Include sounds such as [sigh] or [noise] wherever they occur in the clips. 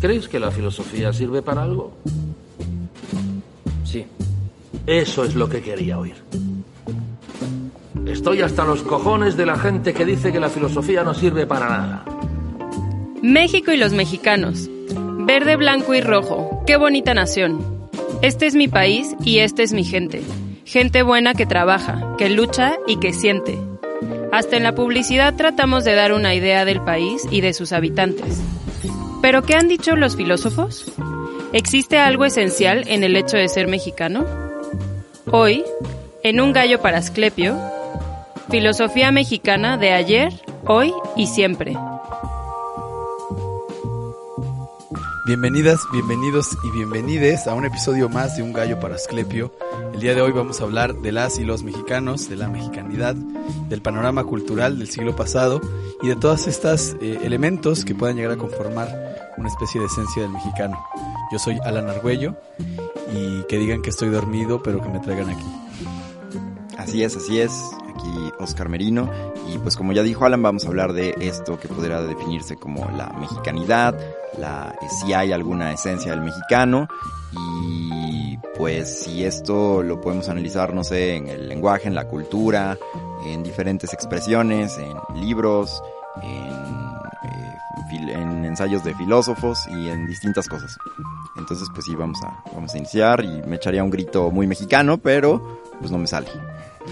¿Creéis que la filosofía sirve para algo? Sí. Eso es lo que quería oír. Estoy hasta los cojones de la gente que dice que la filosofía no sirve para nada. México y los mexicanos. Verde, blanco y rojo. Qué bonita nación. Este es mi país y esta es mi gente. Gente buena que trabaja, que lucha y que siente. Hasta en la publicidad tratamos de dar una idea del país y de sus habitantes. ¿Pero qué han dicho los filósofos? ¿Existe algo esencial en el hecho de ser mexicano? Hoy, en Un gallo para Asclepio, filosofía mexicana de ayer, hoy y siempre. Bienvenidas, bienvenidos y bienvenides a un episodio más de Un Gallo para Asclepio. El día de hoy vamos a hablar de las y los mexicanos, de la mexicanidad, del panorama cultural del siglo pasado y de todos estos eh, elementos que puedan llegar a conformar una especie de esencia del mexicano. Yo soy Alan Argüello y que digan que estoy dormido, pero que me traigan aquí. Así es, así es. Aquí Oscar Merino. Y pues como ya dijo Alan, vamos a hablar de esto que podrá definirse como la mexicanidad, la, si hay alguna esencia del mexicano y pues si esto lo podemos analizar, no sé, en el lenguaje, en la cultura, en diferentes expresiones, en libros, en, eh, en ensayos de filósofos y en distintas cosas. Entonces pues sí, vamos a, vamos a iniciar y me echaría un grito muy mexicano, pero pues no me sale.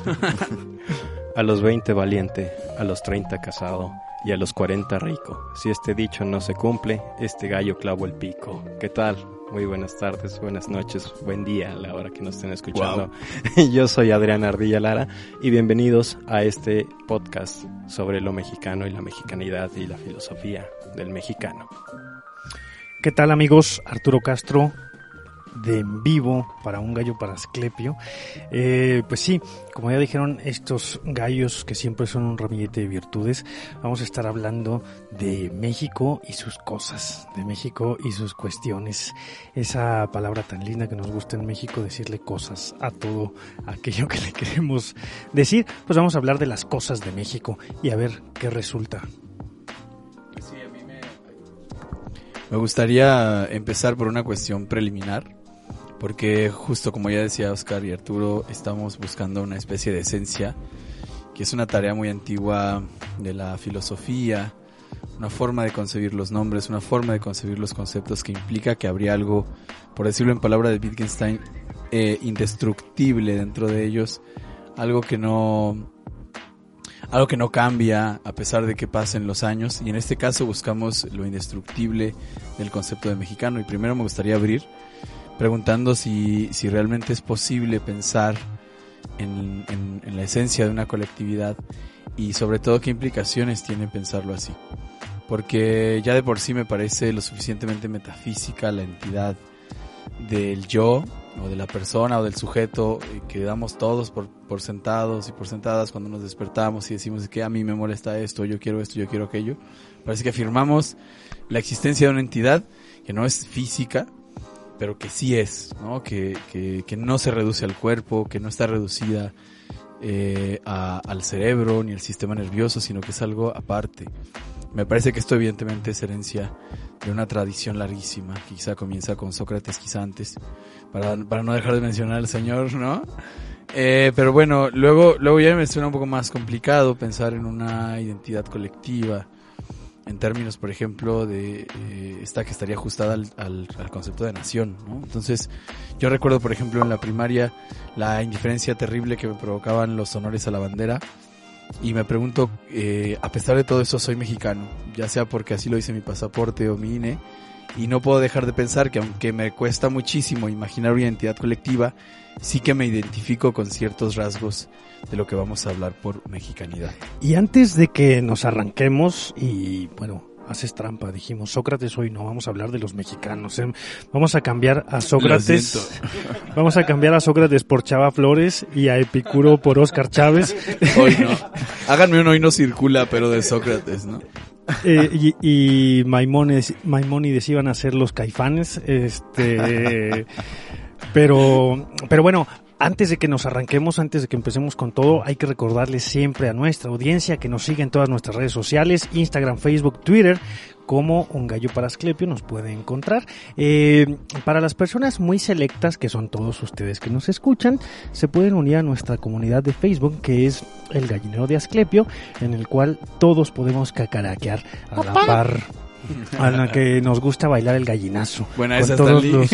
[laughs] a los 20 valiente, a los 30 casado y a los 40 rico. Si este dicho no se cumple, este gallo clavo el pico. ¿Qué tal? Muy buenas tardes, buenas noches, buen día a la hora que nos estén escuchando. [laughs] Yo soy Adrián Ardilla Lara y bienvenidos a este podcast sobre lo mexicano y la mexicanidad y la filosofía del mexicano. ¿Qué tal amigos? Arturo Castro, de en vivo para un gallo para Asclepio. Eh, pues sí, como ya dijeron, estos gallos que siempre son un ramillete de virtudes, vamos a estar hablando de México y sus cosas, de México y sus cuestiones. Esa palabra tan linda que nos gusta en México, decirle cosas a todo aquello que le queremos decir, pues vamos a hablar de las cosas de México y a ver qué resulta. Me gustaría empezar por una cuestión preliminar porque justo como ya decía Oscar y Arturo, estamos buscando una especie de esencia, que es una tarea muy antigua de la filosofía, una forma de concebir los nombres, una forma de concebir los conceptos que implica que habría algo, por decirlo en palabra de Wittgenstein, eh, indestructible dentro de ellos, algo que no algo que no cambia a pesar de que pasen los años y en este caso buscamos lo indestructible del concepto de mexicano y primero me gustaría abrir preguntando si, si realmente es posible pensar en, en, la esencia de una colectividad y sobre todo qué implicaciones tiene pensarlo así. Porque ya de por sí me parece lo suficientemente metafísica la entidad del yo o de la persona o del sujeto que damos todos por, sentados y por sentadas cuando nos despertamos y decimos que a mí me molesta esto, yo quiero esto, yo quiero aquello. Parece que afirmamos la existencia de una entidad que no es física, pero que sí es, ¿no? Que, que, no se reduce al cuerpo, que no está reducida eh, al cerebro ni al sistema nervioso, sino que es algo aparte. Me parece que esto evidentemente es herencia de una tradición larguísima, quizá comienza con Sócrates, quizá antes, para, para no dejar de mencionar al Señor, ¿no? Eh, pero bueno, luego, luego ya me suena un poco más complicado pensar en una identidad colectiva, en términos, por ejemplo, de eh, esta que estaría ajustada al, al, concepto de nación, ¿no? Entonces, yo recuerdo, por ejemplo, en la primaria la indiferencia terrible que me provocaban los honores a la bandera y me pregunto, eh, a pesar de todo eso, soy mexicano, ya sea porque así lo dice mi pasaporte o mi INE, y no puedo dejar de pensar que aunque me cuesta muchísimo imaginar una identidad colectiva, sí que me identifico con ciertos rasgos de lo que vamos a hablar por mexicanidad. Y antes de que nos arranquemos y bueno, haces trampa, dijimos Sócrates hoy no vamos a hablar de los mexicanos, ¿eh? vamos a cambiar a Sócrates, [laughs] vamos a cambiar a Sócrates por Chava Flores y a Epicuro por Oscar Chávez. [laughs] Hoy no, háganme un hoy no circula, pero de Sócrates, ¿no? [laughs] Eh, y, y Maimónides, Maimónides iban a ser los caifanes, este, pero, pero bueno, antes de que nos arranquemos, antes de que empecemos con todo, hay que recordarles siempre a nuestra audiencia que nos siga en todas nuestras redes sociales, Instagram, Facebook, Twitter, como un gallo para Asclepio nos puede encontrar. Eh, para las personas muy selectas, que son todos ustedes que nos escuchan, se pueden unir a nuestra comunidad de Facebook, que es el gallinero de Asclepio, en el cual todos podemos cacaraquear a la par [laughs] a la que nos gusta bailar el gallinazo. Bueno, con esa todos, los,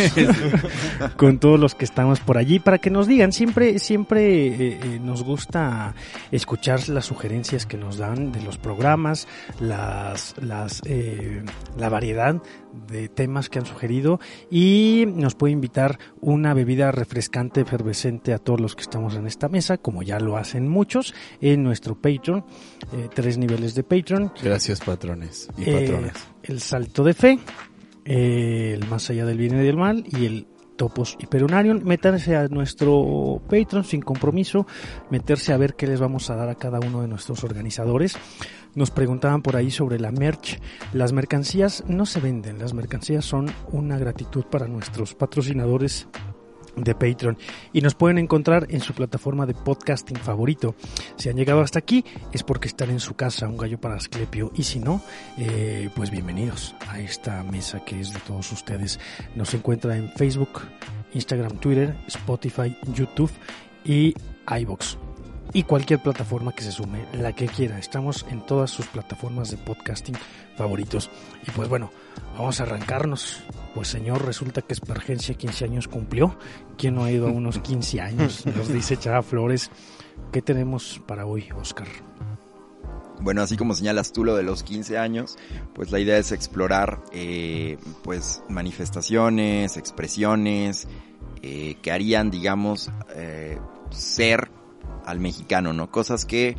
[laughs] con todos los que estamos por allí, para que nos digan, siempre, siempre eh, eh, nos gusta escuchar las sugerencias que nos dan de los programas, las, las, eh, la variedad de temas que han sugerido y nos puede invitar una bebida refrescante, efervescente a todos los que estamos en esta mesa, como ya lo hacen muchos en nuestro Patreon, eh, tres niveles de Patreon. Gracias, patrones y Eh, patronas. el salto de fe, eh, el más allá del bien y del mal y el Topos Hiperunarium. Métanse a nuestro Patreon sin compromiso, meterse a ver qué les vamos a dar a cada uno de nuestros organizadores. Nos preguntaban por ahí sobre la merch. Las mercancías no se venden, las mercancías son una gratitud para nuestros patrocinadores de Patreon y nos pueden encontrar en su plataforma de podcasting favorito. Si han llegado hasta aquí es porque están en su casa, un gallo para Asclepio, y si no, eh, pues bienvenidos a esta mesa que es de todos ustedes. Nos encuentra en Facebook, Instagram, Twitter, Spotify, YouTube y iBox y cualquier plataforma que se sume, la que quiera. Estamos en todas sus plataformas de podcasting favoritos. Y pues bueno, vamos a arrancarnos. Pues señor, resulta que Espergencia 15 años cumplió. ¿Quién no ha ido a unos 15 años? [laughs] Nos dice Chava Flores. ¿Qué tenemos para hoy, Oscar? Bueno, así como señalas tú lo de los 15 años, pues la idea es explorar eh, pues manifestaciones, expresiones eh, que harían, digamos, eh, ser al mexicano, ¿no? Cosas que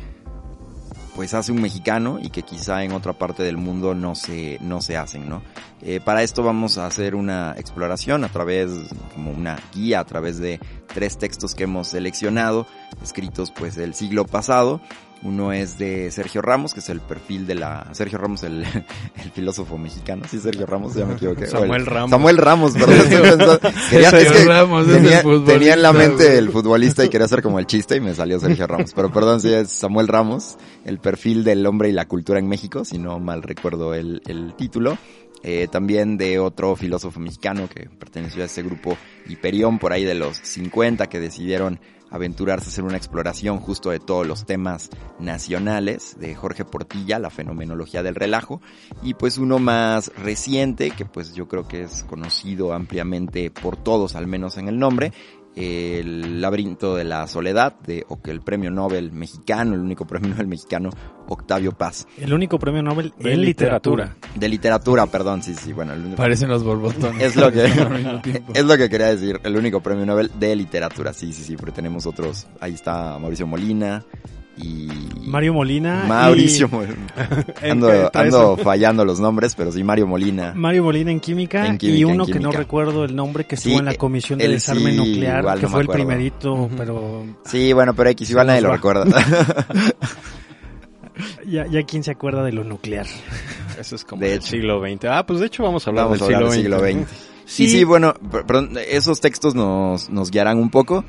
pues hace un mexicano y que quizá en otra parte del mundo no se, no se hacen, ¿no? Eh, para esto vamos a hacer una exploración a través, como una guía, a través de tres textos que hemos seleccionado, escritos pues del siglo pasado. Uno es de Sergio Ramos, que es el perfil de la... Sergio Ramos, el, [laughs] el filósofo mexicano. Sí, Sergio Ramos, ya me equivoqué. [laughs] Samuel el- Ramos. Samuel Ramos, perdón. [laughs] quería- es que Ramos es el tenía, tenía en la mente el futbolista y quería hacer como el chiste y me salió Sergio Ramos. Pero perdón, sí es Samuel Ramos, el perfil del hombre y la cultura en México, si no mal recuerdo el, el título. Eh, también de otro filósofo mexicano que perteneció a ese grupo Hiperión por ahí de los 50 que decidieron aventurarse a hacer una exploración justo de todos los temas nacionales de Jorge Portilla, la fenomenología del relajo, y pues uno más reciente que pues yo creo que es conocido ampliamente por todos, al menos en el nombre, el laberinto de la soledad de o que el premio Nobel mexicano, el único premio Nobel mexicano, Octavio Paz, El único premio Nobel De en literatura. de literatura, perdón, sí, sí, bueno, el único- Parecen los borbotones. es lo que [laughs] es lo que quería decir, el único premio Nobel de literatura, sí, sí, sí, porque tenemos otros, ahí está Mauricio Molina y Mario Molina. y- Mauricio Molina. [laughs] Ando, fallando los nombres, pero sí Mario Molina. Mario Molina en química, En química, y uno que no recuerdo el nombre que estuvo Sí, en la comisión de desarme sí, nuclear, que no fue el primerito, pero Sí, bueno, pero X igual nadie lo recuerda. [laughs] ya, ya quién se acuerda de lo nuclear. Eso es como De del hecho. siglo XX. Ah, pues de hecho vamos a hablar Vamos a del hablar siglo, del siglo XX. XX. Sí, sí, bueno, per- perdón, esos textos nos, nos guiarán un poco.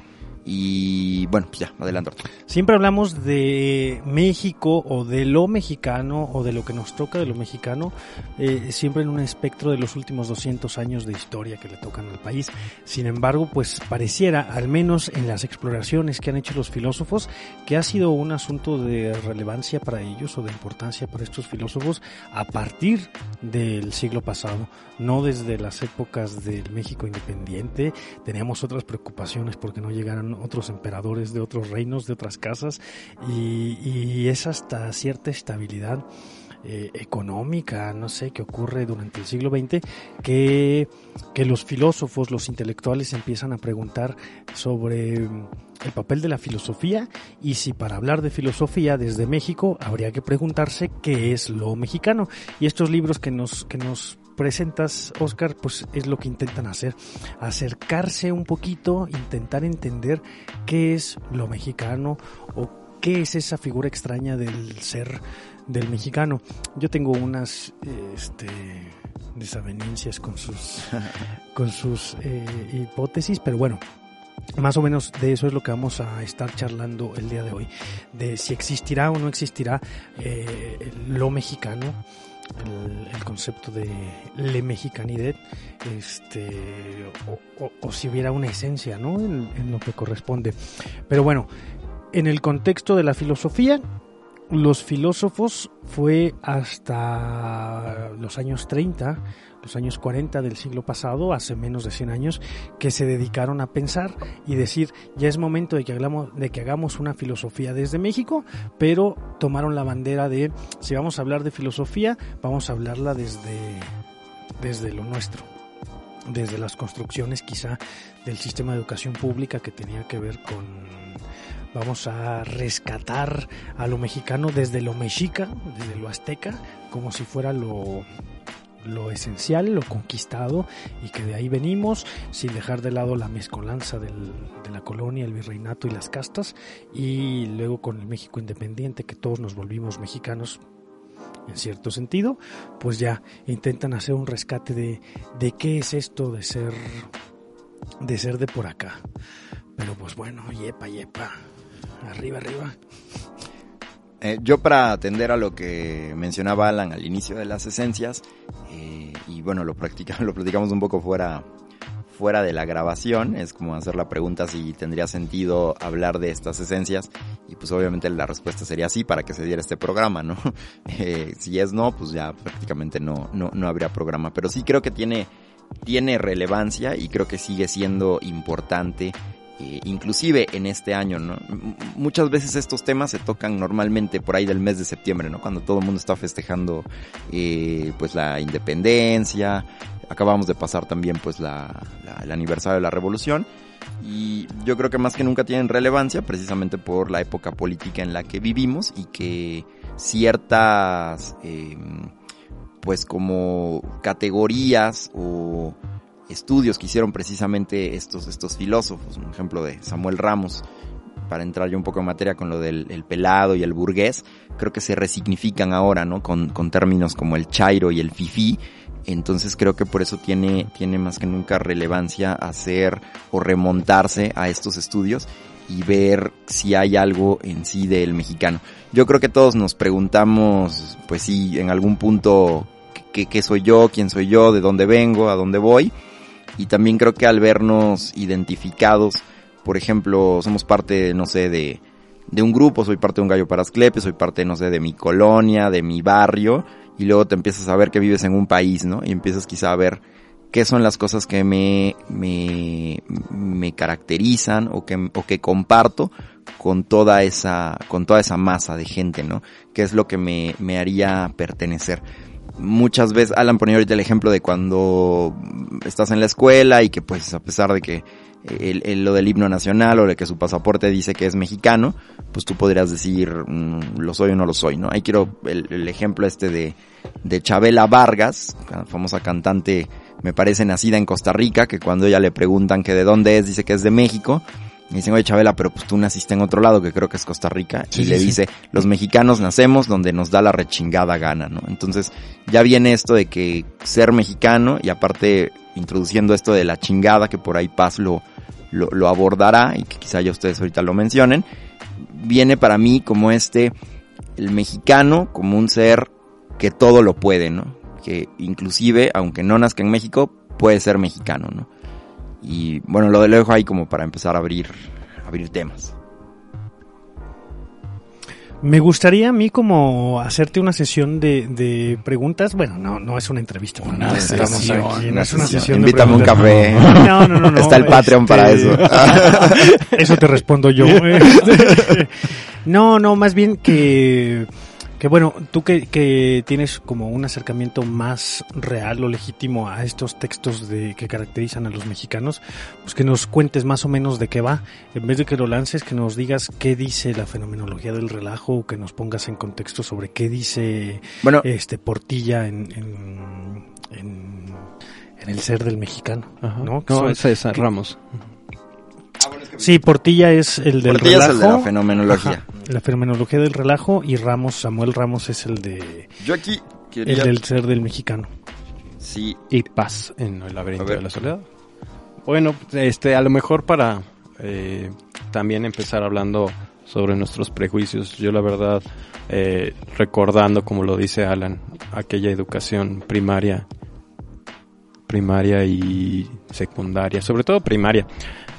Y bueno, pues ya, adelante. Siempre hablamos de México o de lo mexicano o de lo que nos toca de lo mexicano, eh, siempre en un espectro de los últimos 200 años de historia que le tocan al país. Sin embargo, pues pareciera, al menos en las exploraciones que han hecho los filósofos, que ha sido un asunto de relevancia para ellos o de importancia para estos filósofos a partir del siglo pasado, no desde las épocas del México independiente. Teníamos otras preocupaciones porque no llegaran otros emperadores de otros reinos, de otras casas, y, es hasta cierta estabilidad eh, económica, no sé, que ocurre durante el siglo XX, que, que los filósofos, los intelectuales empiezan a preguntar sobre mm, el papel de la filosofía y si para hablar de filosofía desde México habría que preguntarse qué es lo mexicano. Y estos libros que nos, que nos presentas, Oscar, pues es lo que intentan hacer, acercarse un poquito, intentar entender qué es lo mexicano o qué es esa figura extraña del ser del mexicano. Yo tengo unas este, desavenencias con sus, [laughs] con sus eh, hipótesis, pero bueno, más o menos de eso es lo que vamos a estar charlando el día de hoy, de si existirá o no existirá eh, lo mexicano, el, concepto de le mexicanidad, este, o, si hubiera una esencia, ¿no? En lo que corresponde. Pero bueno, en el contexto de la filosofía, los filósofos fue hasta los años 30, los años 40 del siglo pasado, hace menos de 100 años, que se dedicaron a pensar y decir, ya es momento de que, hagamos, de que hagamos una filosofía desde México, pero tomaron la bandera de, si vamos a hablar de filosofía, vamos a hablarla desde, desde lo nuestro desde las construcciones quizá del sistema de educación pública que tenía que ver con vamos a rescatar a lo mexicano desde lo mexica, desde lo azteca, como si fuera lo, lo esencial, lo conquistado y que de ahí venimos sin dejar de lado la mezcolanza de la colonia, el virreinato y las castas y luego con el México independiente que todos nos volvimos mexicanos en cierto sentido, pues ya intentan hacer un rescate de, de qué es esto de ser de ser de por acá. Pero pues bueno, yepa, yepa. Arriba, arriba. Eh, yo para atender a lo que mencionaba Alan al inicio de las esencias, eh, y bueno, lo, practica, [laughs] lo platicamos un poco fuera, fuera de la grabación, es como hacer la pregunta si tendría sentido hablar de estas esencias, y pues obviamente la respuesta sería sí para que se diera este programa, ¿no? [laughs] Eh, si es no, pues ya prácticamente no, no, no habría programa, pero sí creo que tiene, tiene relevancia y creo que sigue siendo importante eh, inclusive en este año, ¿no? Muchas veces estos temas se tocan normalmente por ahí del mes de septiembre, ¿no? Cuando todo el mundo está festejando, eh, pues la independencia, acabamos de pasar también pues la, el aniversario de la revolución y yo creo que más que nunca tienen relevancia precisamente por la época política en la que vivimos y que ciertas, eh, pues como categorías o estudios que hicieron precisamente estos, estos filósofos, un ejemplo de Samuel Ramos, para entrar yo un poco en materia con lo del el pelado y el burgués, creo que se resignifican ahora, ¿no? Con, con términos como el chairo y el fifí, entonces creo que por eso tiene, tiene más que nunca relevancia hacer o remontarse a estos estudios y ver si hay algo en sí del mexicano. Yo creo que todos nos preguntamos, pues sí, en algún punto, ¿qué, qué soy yo? ¿Quién soy yo? ¿De dónde vengo? ¿A dónde voy? Y también creo que al vernos identificados, por ejemplo, somos parte, no sé, de, de un grupo, soy parte de un gallo para Asclepios, soy parte, no sé, de mi colonia, de mi barrio, y luego te empiezas a ver que vives en un país, ¿no? Y empiezas quizá a ver qué son las cosas que me, me, me caracterizan o que, o que comparto con toda esa, con toda esa masa de gente, ¿no? ¿Qué es lo que me, me haría pertenecer? Muchas veces, Alan ponía ahorita el ejemplo de cuando estás en la escuela y que pues a pesar de que el, lo del himno nacional o de que su pasaporte dice que es mexicano, pues tú podrías decir mmm, lo soy o no lo soy, ¿no? Ahí quiero el, el ejemplo este de, de Chabela Vargas, famosa cantante, me parece nacida en Costa Rica, que cuando ella le preguntan que de dónde es, dice que es de México, y dicen, oye Chabela, pero pues tú naciste en otro lado, que creo que es Costa Rica. Sí, y sí, le dice, sí. los mexicanos nacemos donde nos da la rechingada gana, ¿no? Entonces, ya viene esto de que ser mexicano, y aparte introduciendo esto de la chingada, que por ahí Paz lo, lo, lo abordará, y que quizá ya ustedes ahorita lo mencionen, viene para mí como este, el mexicano como un ser que todo lo puede, ¿no? Que inclusive, aunque no nazca en México, puede ser mexicano, ¿no? Y bueno, lo dejo ahí como para empezar a abrir, abrir temas. Me gustaría a mí como hacerte una sesión de, de preguntas. Bueno, no, no es una entrevista. Una no, sesión. Aquí, no es una sesión. Invítame un café. No, no, no, no. [laughs] Está el Patreon este, para eso. [laughs] eso te respondo yo. [laughs] no, no, más bien que que bueno, tú que, que, tienes como un acercamiento más real o legítimo a estos textos de, que caracterizan a los mexicanos, pues que nos cuentes más o menos de qué va. En vez de que lo lances, que nos digas qué dice la fenomenología del relajo, o que nos pongas en contexto sobre qué dice bueno, este Portilla en, en, en, en el ser del mexicano. Ajá. ¿no? no es Ramos. Sí, Portilla es el del Portilla relajo. es el de la fenomenología. Ajá, la fenomenología del relajo y Ramos, Samuel Ramos es el de Yo aquí quería... el del ser del mexicano. Sí. Y paz en el laberinto de la soledad. Bueno, este, a lo mejor para eh, también empezar hablando sobre nuestros prejuicios. Yo la verdad, eh, recordando, como lo dice Alan, aquella educación primaria, primaria y secundaria, sobre todo primaria.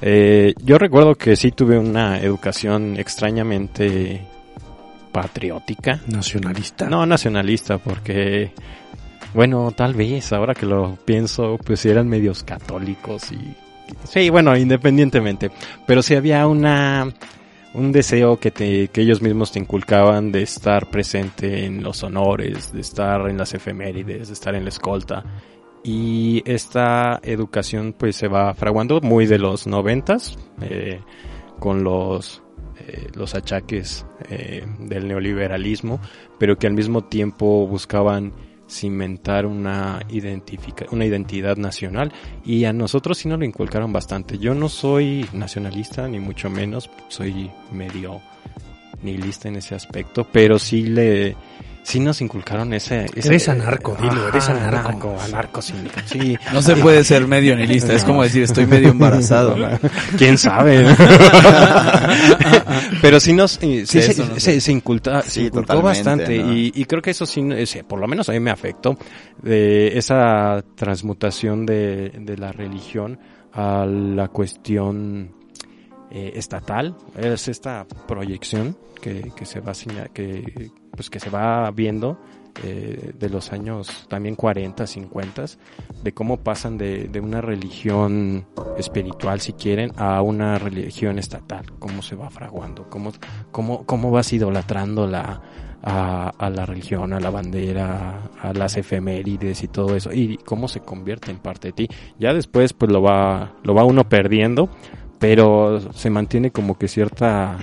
Eh, yo recuerdo que sí tuve una educación extrañamente patriótica. Nacionalista. No, nacionalista, porque, bueno, tal vez, ahora que lo pienso, pues eran medios católicos y... Sí, bueno, independientemente. Pero sí había una un deseo que, te, que ellos mismos te inculcaban de estar presente en los honores, de estar en las efemérides, de estar en la escolta. Y esta educación pues se va fraguando muy de los noventas, eh, con los, eh, los achaques eh, del neoliberalismo, pero que al mismo tiempo buscaban cimentar una, identifica una identidad nacional y a nosotros sí nos lo inculcaron bastante. Yo no soy nacionalista ni mucho menos, soy medio nihilista en ese aspecto, pero sí le sí nos inculcaron ese... ese eres anarco, dilo, eres anarco. anarco, anarco, sí, sí. No se puede ser medio nihilista, es como decir estoy medio embarazado. [laughs] ¿Quién sabe? [laughs] Pero sí nos, eh, sí, Sí, se, no se- sé. se inculta- se Sí, inculcó bastante ¿no? y, y creo que eso sí, ese, por lo menos a mí me afectó, de esa transmutación de, de la religión a la cuestión eh, estatal, es esta proyección que, que se va seña- que pues que se va viendo eh, de los años también 40, 50, de cómo pasan de, de una religión espiritual, si quieren, a una religión estatal, cómo se va fraguando, cómo, cómo, cómo vas idolatrando la, a, a la religión, a la bandera, a las efemérides y todo eso, y cómo se convierte en parte de ti. Ya después pues lo va, lo va uno perdiendo, pero se mantiene como que cierta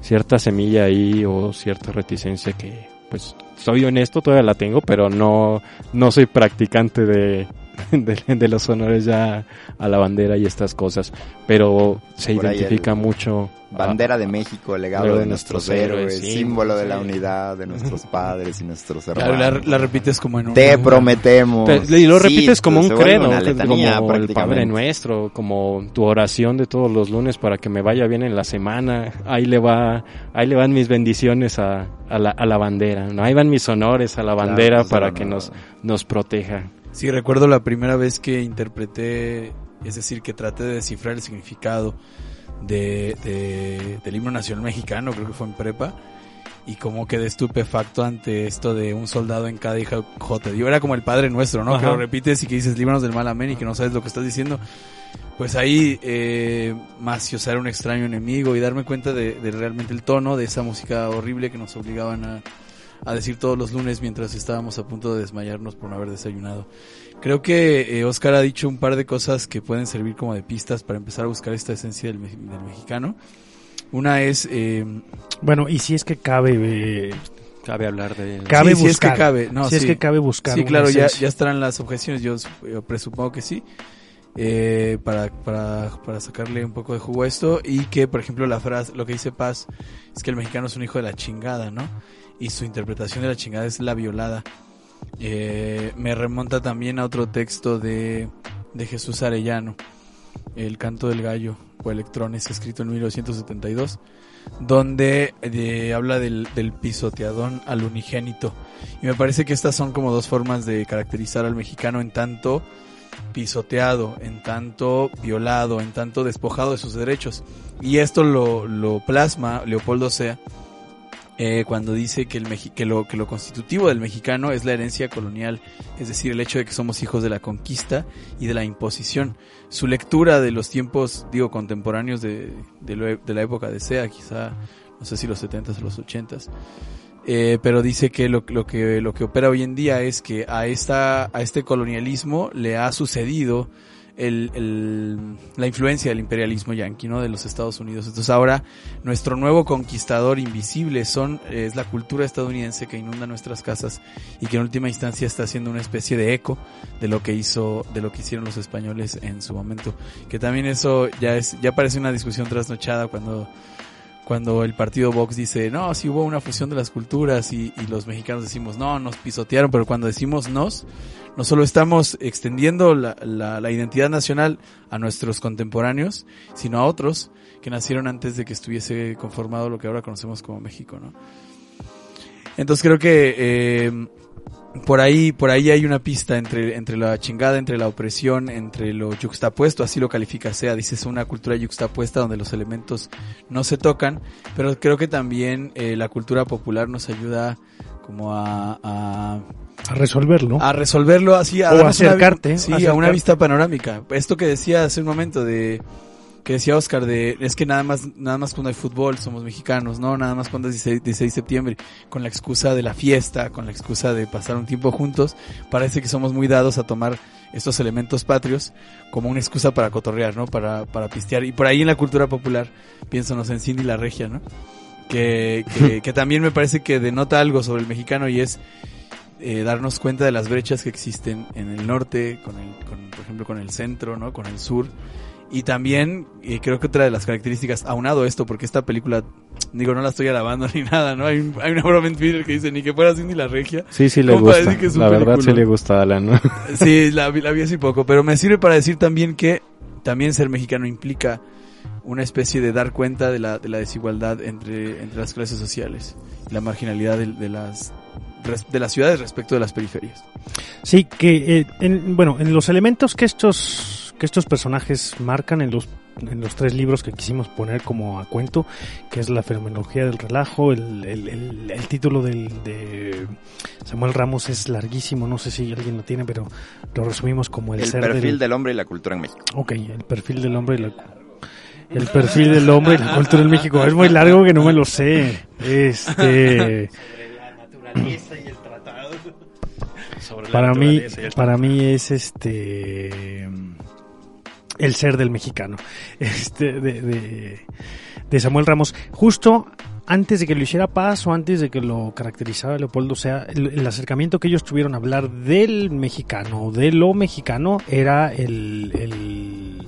cierta semilla ahí o cierta reticencia que pues soy honesto todavía la tengo pero no no soy practicante de [laughs] de, de los honores ya a la bandera y estas cosas pero se Por identifica el- mucho a- Bandera de México, legado Luego de de nuestros nuestros héroes, héroes, sí, símbolo de sí. la unidad de nuestros [laughs] padres y nuestros Claro, hermanos. la, la repites como en un... Te prometemos. Te- y lo Sí, repites como un credo, letanía, como el Padre. Nuestro, como tu oración de todos los lunes para que me vaya bien en la semana. Ahí le va, ahí le van mis bendiciones a, a la, a la bandera, ¿no? Ahí van mis honores a la bandera para que no, nos, no. nos proteja. Sí, recuerdo la primera vez que interpreté, es decir, que traté de descifrar el significado de, de- del himno nacional mexicano, creo que fue en prepa, y como quedé estupefacto ante esto de un soldado en cada hija J. Digo, era como el Padre Nuestro, ¿no? Que lo repites y que dices, líbranos del mal amén y que no sabes lo que estás diciendo. Pues ahí, eh, maciosar un extraño enemigo y darme cuenta de, de realmente el tono de esa música horrible que nos obligaban a, a decir todos los lunes mientras estábamos a punto de desmayarnos por no haber desayunado. Creo que eh, Oscar ha dicho un par de cosas que pueden servir como de pistas para empezar a buscar esta esencia del, me- del mexicano. Una es, eh, Bueno, y si es que cabe, eh, Cabe hablar de... cabe sí, si es buscar. que cabe, no, si es sí. que cabe buscar. sí, claro, ya, ya estarán las objeciones, yo, yo presupongo que sí, eh, para, para, para sacarle un poco de jugo a esto y que, por ejemplo, la frase, lo que dice Paz es que el mexicano es un hijo de la chingada, ¿no? Y su interpretación de la chingada es la violada. Eh, me remonta también a otro texto de, de Jesús Arellano, El canto del gallo o electrones, escrito en 1972, donde eh, habla del, del pisoteadón al unigénito. Y me parece que estas son como dos formas de caracterizar al mexicano en tanto pisoteado, en tanto violado, en tanto despojado de sus derechos. Y esto lo, lo plasma Leopoldo Sea eh, cuando dice que, el que, lo, que lo constitutivo del mexicano es la herencia colonial, es decir, el hecho de que somos hijos de la conquista y de la imposición. Su lectura de los tiempos, digo, contemporáneos de, de, lo- de la época de Sea, quizá, no sé si los 70s o los 80s, eh, pero dice que lo, lo que lo que opera hoy en día es que a esta a este colonialismo le ha sucedido el, el- la influencia del imperialismo yanqui, ¿no? De los Estados Unidos. Entonces ahora nuestro nuevo conquistador invisible son es la cultura estadounidense que inunda nuestras casas y que en última instancia está haciendo una especie de eco de lo que hizo de lo que hicieron los españoles en su momento. Que también eso ya es ya parece una discusión trasnochada cuando cuando el partido Vox dice, no, si hubo una fusión de las culturas y, y los mexicanos decimos, no, nos pisotearon, pero cuando decimos nos, no solo estamos extendiendo la, la, la identidad nacional a nuestros contemporáneos, sino a otros que nacieron antes de que estuviese conformado lo que ahora conocemos como México, ¿no? Entonces creo que eh, por ahí, por ahí hay una pista entre, entre la chingada, entre la opresión, entre lo yuxtapuesto, así lo califica sea, dices una cultura yuxtapuesta donde los elementos no se tocan, pero creo que también eh, la cultura popular nos ayuda como a, a a resolverlo. A resolverlo así, a o acercarte. Una, sí, a una vista panorámica. Esto que decía hace un momento de que decía Oscar de es que nada más nada más cuando hay fútbol somos mexicanos, no, nada más cuando es 16, 16 de septiembre, con la excusa de la fiesta, con la excusa de pasar un tiempo juntos, parece que somos muy dados a tomar estos elementos patrios como una excusa para cotorrear, ¿no? Para, para pistear. Y por ahí en la cultura popular, piénsanos en Cindy la Regia, ¿no? Que, que, [laughs] que también me parece que denota algo sobre el mexicano y es eh, darnos cuenta de las brechas que existen en el norte, con el, con, por ejemplo, con el centro, ¿no? Con el sur. Y también, eh, creo que otra de las características, aunado esto, porque esta película, digo, no la estoy alabando [laughs] ni nada, ¿no? Hay, hay una broma en Twitter que dice, ni que fuera Cindy la regia. Sí, sí le gusta. que es La verdad sí peliculón. le gusta a Alan, ¿no? [laughs] Sí, la, vi- la vi hace poco, pero me sirve para decir también que también ser mexicano implica una especie de dar cuenta de la, de la desigualdad entre, entre las clases sociales, la marginalidad de, de las de las ciudades respecto de las periferias. Sí, que eh, en, bueno, en los elementos que estos que estos personajes marcan en los en los tres libros que quisimos poner como a cuento, que es la fenomenología del relajo, el, el, el- el título del, de Samuel Ramos es larguísimo, no sé si alguien lo tiene, pero lo resumimos como el, El ser perfil del, del hombre y la cultura en México. Ok, el perfil del hombre y la el perfil del hombre y la cultura en México es muy largo que no me lo sé. Este [laughs] [laughs] para mí para mí es este el ser del mexicano. [laughs] Este de, de, de Samuel Ramos. Justo antes de que lo hiciera Paz o antes de que lo caracterizara Leopoldo, o sea, el, el acercamiento que ellos tuvieron a hablar del mexicano, de lo mexicano, era el, el,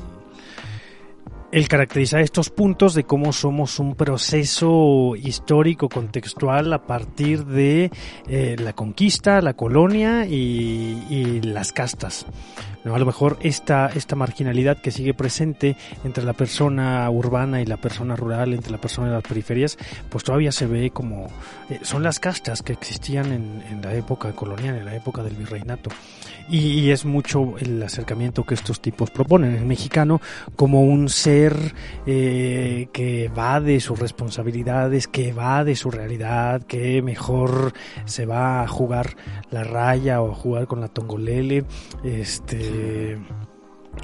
el caracterizar estos puntos de cómo somos un proceso histórico contextual a partir de eh, la conquista, la colonia y las castas. ¿No? A lo mejor esta, esta marginalidad que sigue presente entre la persona urbana y la persona rural, entre la persona de las periferias, pues todavía se ve como... eh, son las castas que existían en, en la época colonial, en la época del virreinato. Y, y es mucho el acercamiento que estos tipos proponen. El mexicano como un ser eh, que va de sus responsabilidades, que va de su realidad, que mejor se va a jugar la raya o a jugar con la tongolele, este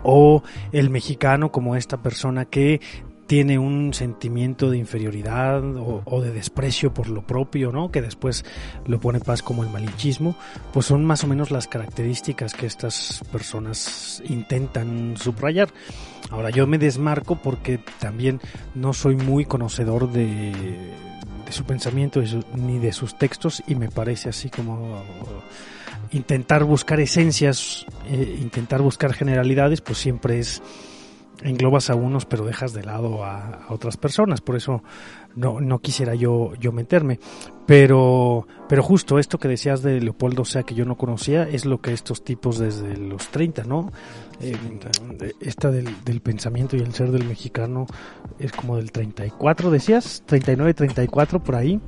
o el mexicano como esta persona que tiene un sentimiento de inferioridad o, de desprecio por lo propio, ¿no? Que después lo pone Paz como el malinchismo, pues son más o menos las características que estas personas intentan subrayar. Ahora yo me desmarco porque también no soy muy conocedor de, su pensamiento ni de sus textos y me parece así como intentar buscar esencias, eh, intentar buscar generalidades, pues siempre es englobas a unos pero dejas de lado a, otras personas, por eso no, no quisiera yo, yo meterme. Pero, pero justo esto que decías de Leopoldo, sea, que yo no conocía, es lo que estos tipos desde los 30, ¿no? Eh, esta del, del pensamiento y el ser del mexicano es como del 34, decías, 39, 34 por ahí.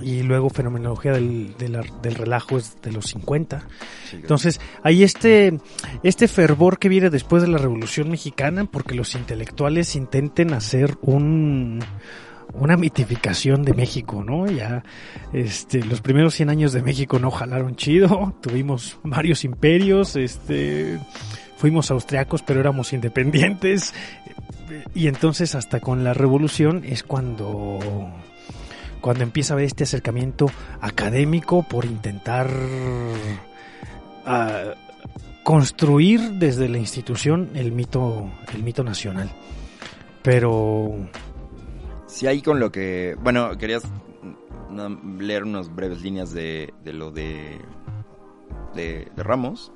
Y luego fenomenología del, del, del relajo es de los 50. Entonces, hay este, este fervor que viene después de la Revolución Mexicana porque los intelectuales intenten hacer un, una mitificación de México, ¿no? Ya, este, los primeros 100 años de México no jalaron chido, [laughs] tuvimos varios imperios, este, fuimos austriacos pero éramos independientes y entonces hasta con la Revolución es cuando cuando empieza a haber este acercamiento académico por intentar ah, construir desde la institución el mito el mito nacional pero Sí, ahí con lo que... Bueno, querías leer unas breves líneas de, de lo de, de... de Ramos.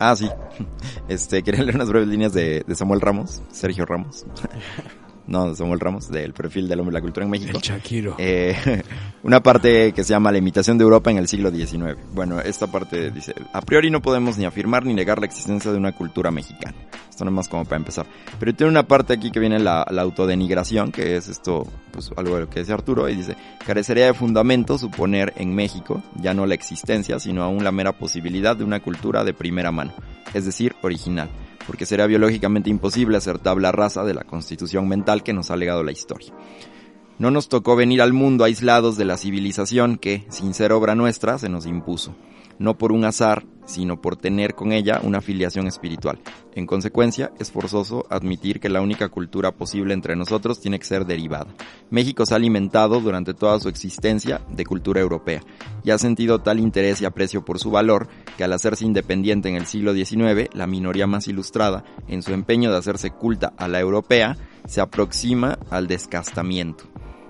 Ah, sí. [laughs] Este, quería leer unas breves líneas de, de Samuel Ramos, Sergio Ramos. [laughs] no de Samuel Ramos, del perfil del hombre de la cultura en México. El Shakiro. Eh, [laughs] una parte que se llama La imitación de Europa en el siglo XIX. Bueno, esta parte dice, a priori no podemos ni afirmar ni negar la existencia de una cultura mexicana. Esto no es más como para empezar. Pero tiene una parte aquí que viene la, la autodenigración, que es esto, pues algo de lo que dice Arturo, y dice, carecería de fundamento suponer en México ya no la existencia, sino aún la mera posibilidad de una cultura de primera mano, es decir, original porque será biológicamente imposible hacer tabla rasa de la constitución mental que nos ha legado la historia. No nos tocó venir al mundo aislados de la civilización que, sin ser obra nuestra, se nos impuso, no por un azar, sino por tener con ella una filiación espiritual. En consecuencia, es forzoso admitir que la única cultura posible entre nosotros tiene que ser derivada. México se ha alimentado durante toda su existencia de cultura europea y ha sentido tal interés y aprecio por su valor que al hacerse independiente en el siglo XIX, la minoría más ilustrada, en su empeño de hacerse culta a la europea, se aproxima al descastamiento.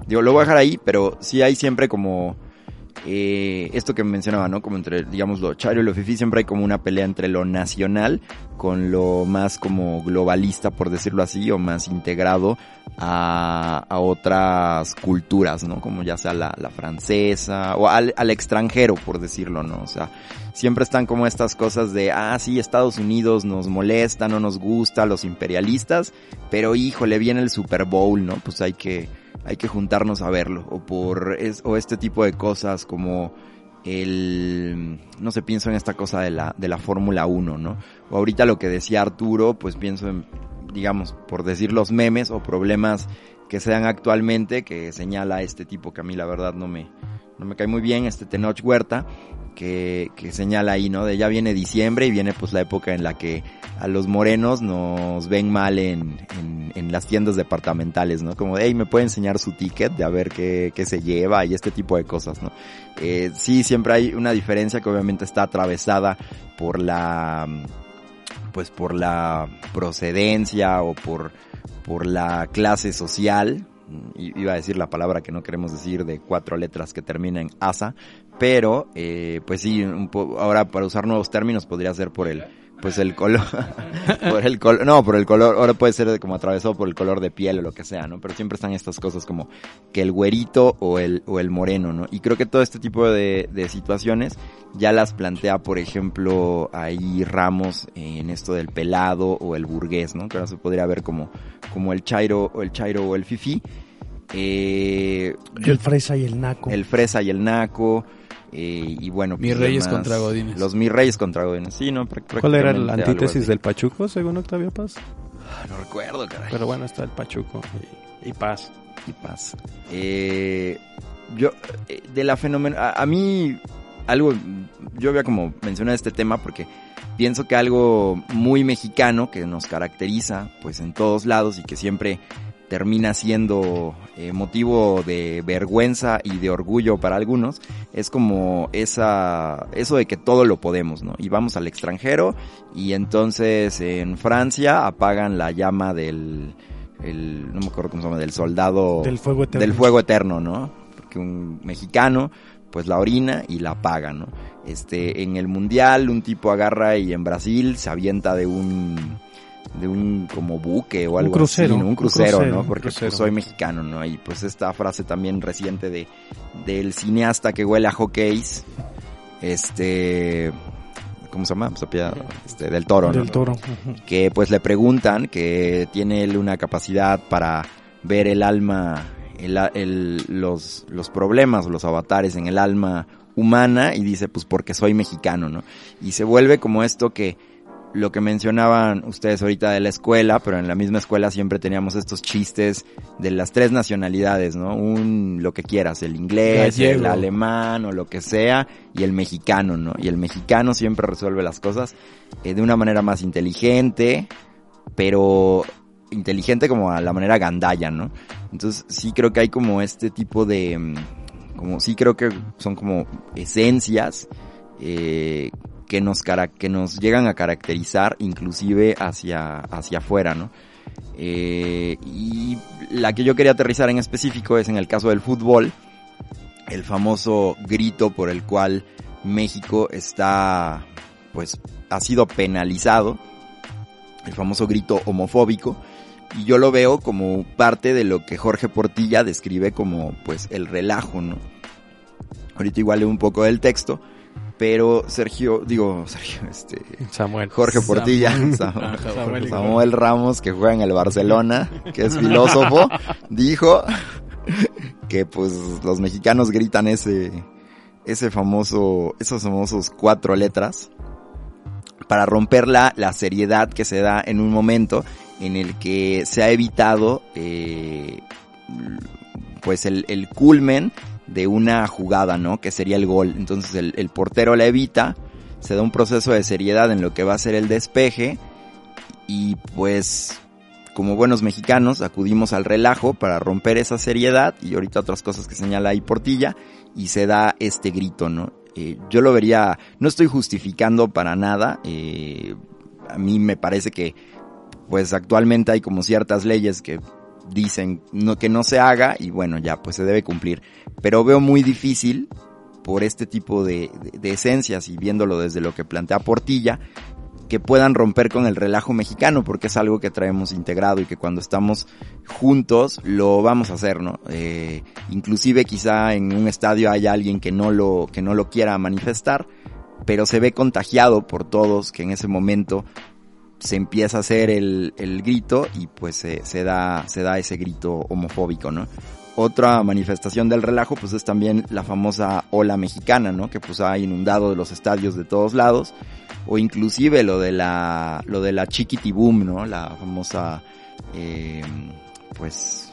Digo, lo voy a dejar ahí, pero sí hay siempre como eh, esto que mencionaba, ¿no? Como entre, digamos, lo chairo y lo fifi, siempre hay como una pelea entre lo nacional con lo más como globalista, por decirlo así, o más integrado a, otras culturas, ¿no? Como ya sea la, la francesa, o al, al, extranjero, por decirlo, ¿no? O sea, siempre están como estas cosas de, ah, sí, Estados Unidos nos molesta, no nos gusta, los imperialistas, pero híjole, viene el Super Bowl, ¿no? Pues hay que hay que juntarnos a verlo o por es, o este tipo de cosas como el no sé pienso en esta cosa de la de la Fórmula 1, ¿no? O ahorita lo que decía Arturo, pues pienso en digamos, por decir los memes o problemas que se dan actualmente que señala este tipo que a mí la verdad no me no me cae muy bien, este Tenoch Huerta, que, señala ahí, ¿no? De ya viene diciembre y viene pues la época en la que a los morenos nos ven mal en, en, en las tiendas departamentales, ¿no? Como, hey, me puede enseñar su ticket de a ver qué, qué se lleva y este tipo de cosas, ¿no? Eh, sí, siempre hay una diferencia que obviamente está atravesada por la, pues por la procedencia o por, por la clase social, iba a decir la palabra que no queremos decir de cuatro letras que termina en asa, pero eh, pues sí, un ahora para usar nuevos términos podría ser por el pues el color [laughs] por el color no por el color ahora puede ser como atravesado por el color de piel o lo que sea no pero siempre están estas cosas como que el güerito o el o el moreno no y creo que todo este tipo de, de situaciones ya las plantea por ejemplo ahí Ramos en esto del pelado o el burgués no que ahora se podría ver como como el chairo o el chairo o el fifi. Eh, el fresa y el naco. el fresa y el naco eh, y bueno, mis pues, reyes demás, contra Godines. Los mis reyes contra Godines. Sí, ¿no? ¿Cuál era la antítesis del Pachuco, según Octavio Paz? Ah, no recuerdo, caray. Pero bueno, está el Pachuco y, y Paz. Y Paz. Eh, yo, eh, de la fenómeno, a, a, mí, algo, yo había como mencionado este tema porque pienso que algo muy mexicano que nos caracteriza, pues en todos lados y que siempre termina siendo eh, motivo de vergüenza y de orgullo para algunos, es como esa, eso de que todo lo podemos, ¿no? Y vamos al extranjero y entonces en Francia apagan la llama del, el, no me acuerdo cómo se llama, del soldado del fuego eterno, del fuego eterno ¿no? Porque un mexicano pues la orina y la apaga, ¿no? Este, en el mundial un tipo agarra y en Brasil se avienta de un de un como buque o algo un crucero, así, ¿no? Un crucero, un crucero ¿no? Porque crucero. Pues, soy mexicano, ¿no? Y pues esta frase también reciente de del cineasta que huele a hockeys, este ¿cómo se llama? Este, del Toro, del ¿no? Toro. Que pues le preguntan que tiene él una capacidad para ver el alma, el, el, los, los problemas, los avatares en el alma humana y dice pues porque soy mexicano, ¿no? Y se vuelve como esto que lo que mencionaban ustedes ahorita de la escuela, pero en la misma escuela siempre teníamos estos chistes de las tres nacionalidades, ¿no? Un, lo que quieras, el inglés, Gallego. el alemán o lo que sea, y el mexicano, ¿no? Y el mexicano siempre resuelve las cosas eh, de una manera más inteligente, pero inteligente como a la manera gandaya, ¿no? Entonces sí creo que hay como este tipo de, como sí creo que son como esencias, eh, que nos, que nos llegan a caracterizar inclusive hacia, hacia afuera, ¿no? Eh, y la que yo quería aterrizar en específico es en el caso del fútbol, el famoso grito por el cual México está, pues, ha sido penalizado, el famoso grito homofóbico, y yo lo veo como parte de lo que Jorge Portilla describe como pues el relajo, ¿no? Ahorita igual un poco del texto, pero Sergio, digo, Sergio, este, Samuel. Jorge Portilla, Sam- [laughs] Samuel, Ramos, que juega en el Barcelona, que es filósofo, [laughs] dijo que pues los mexicanos gritan ese, ese famoso, esos famosos cuatro letras para romper la, la seriedad que se da en un momento en el que se ha evitado eh, pues el, el culmen de una jugada, ¿no? Que sería el gol. Entonces el, el portero la evita, se da un proceso de seriedad en lo que va a ser el despeje y pues como buenos mexicanos acudimos al relajo para romper esa seriedad y ahorita otras cosas que señala ahí Portilla y se da este grito, ¿no? Eh, yo lo vería, no estoy justificando para nada, eh, a mí me parece que pues actualmente hay como ciertas leyes que dicen que no se haga y bueno, ya pues se debe cumplir. Pero veo muy difícil por este tipo de, de, de esencias y viéndolo desde lo que plantea Portilla, que puedan romper con el relajo mexicano, porque es algo que traemos integrado y que cuando estamos juntos lo vamos a hacer, ¿no? Eh, inclusive quizá en un estadio haya alguien que no lo, que no lo quiera manifestar, pero se ve contagiado por todos que en ese momento se empieza a hacer el, el grito y pues se, da, se da ese grito homofóbico, ¿no? Otra manifestación del relajo pues es también la famosa ola mexicana, ¿no? Que pues ha inundado los estadios de todos lados o inclusive lo de la lo de la chiquitibum, ¿no? La famosa eh, pues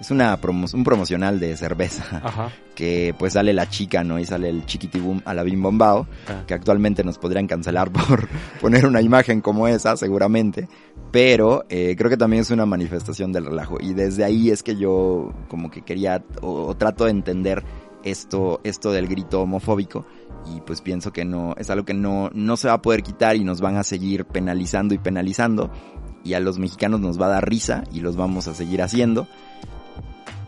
es una promo un promocional de cerveza Ajá. que pues sale la chica, ¿no? Y sale el chiquitibum a la bim bombao, Ah. que actualmente nos podrían cancelar [laughs] por poner una imagen como esa, seguramente. Pero eh, creo que también es una manifestación del relajo. Y desde ahí es que yo como que quería o, o trato de entender esto, esto del grito homofóbico. Y pues pienso que no, es algo que no, no se va a poder quitar y nos van a seguir penalizando y penalizando. Y a los mexicanos nos va a dar risa y los vamos a seguir haciendo.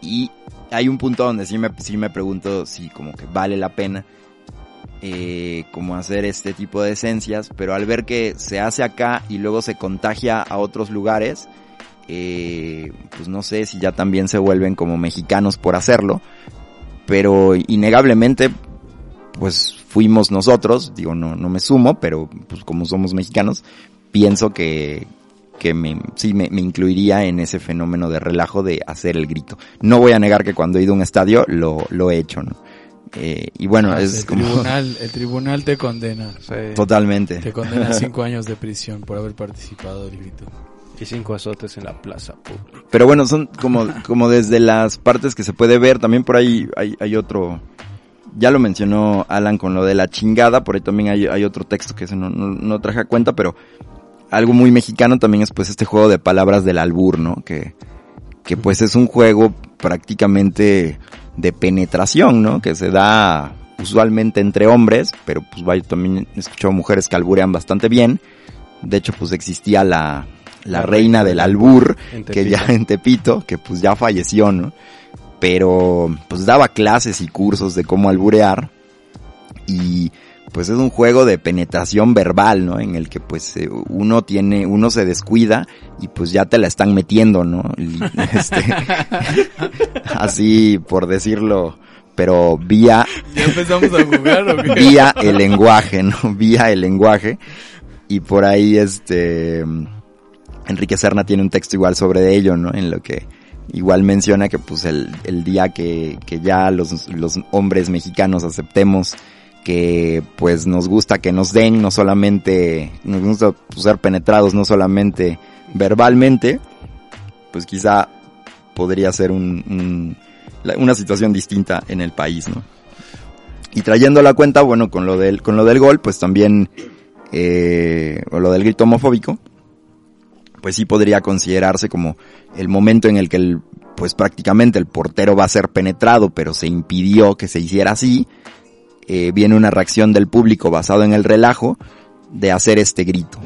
Y hay un punto donde sí me, sí me pregunto si como que vale la pena eh, como hacer este tipo de esencias, pero al ver que se hace acá y luego se contagia a otros lugares, eh, pues no sé si ya también se vuelven como mexicanos por hacerlo, pero innegablemente pues fuimos nosotros, digo no, no me sumo, pero pues como somos mexicanos, pienso que, que me, sí me, me, incluiría en ese fenómeno de relajo de hacer el grito. No voy a negar que cuando he ido a un estadio lo, lo he hecho, ¿no? Eh, y bueno, Ah, es el como... Tribunal, [laughs] el tribunal te condena. Sí. Totalmente. Te condena a cinco [laughs] años de prisión por haber participado del grito. Y cinco azotes en la plaza pública. Pero bueno, son como, como desde las partes que se puede ver, también por ahí hay, hay otro, ya lo mencionó Alan con lo de la chingada, por ahí también hay, hay otro texto que se no, no, no traje a cuenta, pero algo muy mexicano también es pues este juego de palabras del albur, ¿no? Que, que pues es un juego prácticamente de penetración, ¿no? Que se da usualmente entre hombres, pero pues vaya, también he escuchado mujeres que alburean bastante bien. De hecho, pues existía la, la, la reina del albur, que ya en Tepito, que pues ya falleció, ¿no? Pero pues daba clases y cursos de cómo alburear y pues es un juego de penetración verbal, ¿no? En el que pues uno tiene, uno se descuida y pues ya te la están metiendo, ¿no? [laughs] Este, [laughs] así por decirlo, pero vía... ¿Ya empezamos a jugar o qué? [laughs] Vía el lenguaje, ¿no? Vía el lenguaje. Y por ahí este... Enrique Serna tiene un texto igual sobre ello, ¿no? En lo que igual menciona que pues el, el día que, que ya los, los hombres mexicanos aceptemos que pues nos gusta que nos den, no solamente, nos gusta pues, ser penetrados, no solamente verbalmente, pues quizá podría ser un, un, una situación distinta en el país, ¿no? Y trayendo la cuenta, bueno, con lo del, con lo del gol, pues también, eh, o lo del grito homofóbico, pues sí podría considerarse como el momento en el que el, pues prácticamente el portero va a ser penetrado, pero se impidió que se hiciera así, eh, viene una reacción del público basado en el relajo de hacer este grito.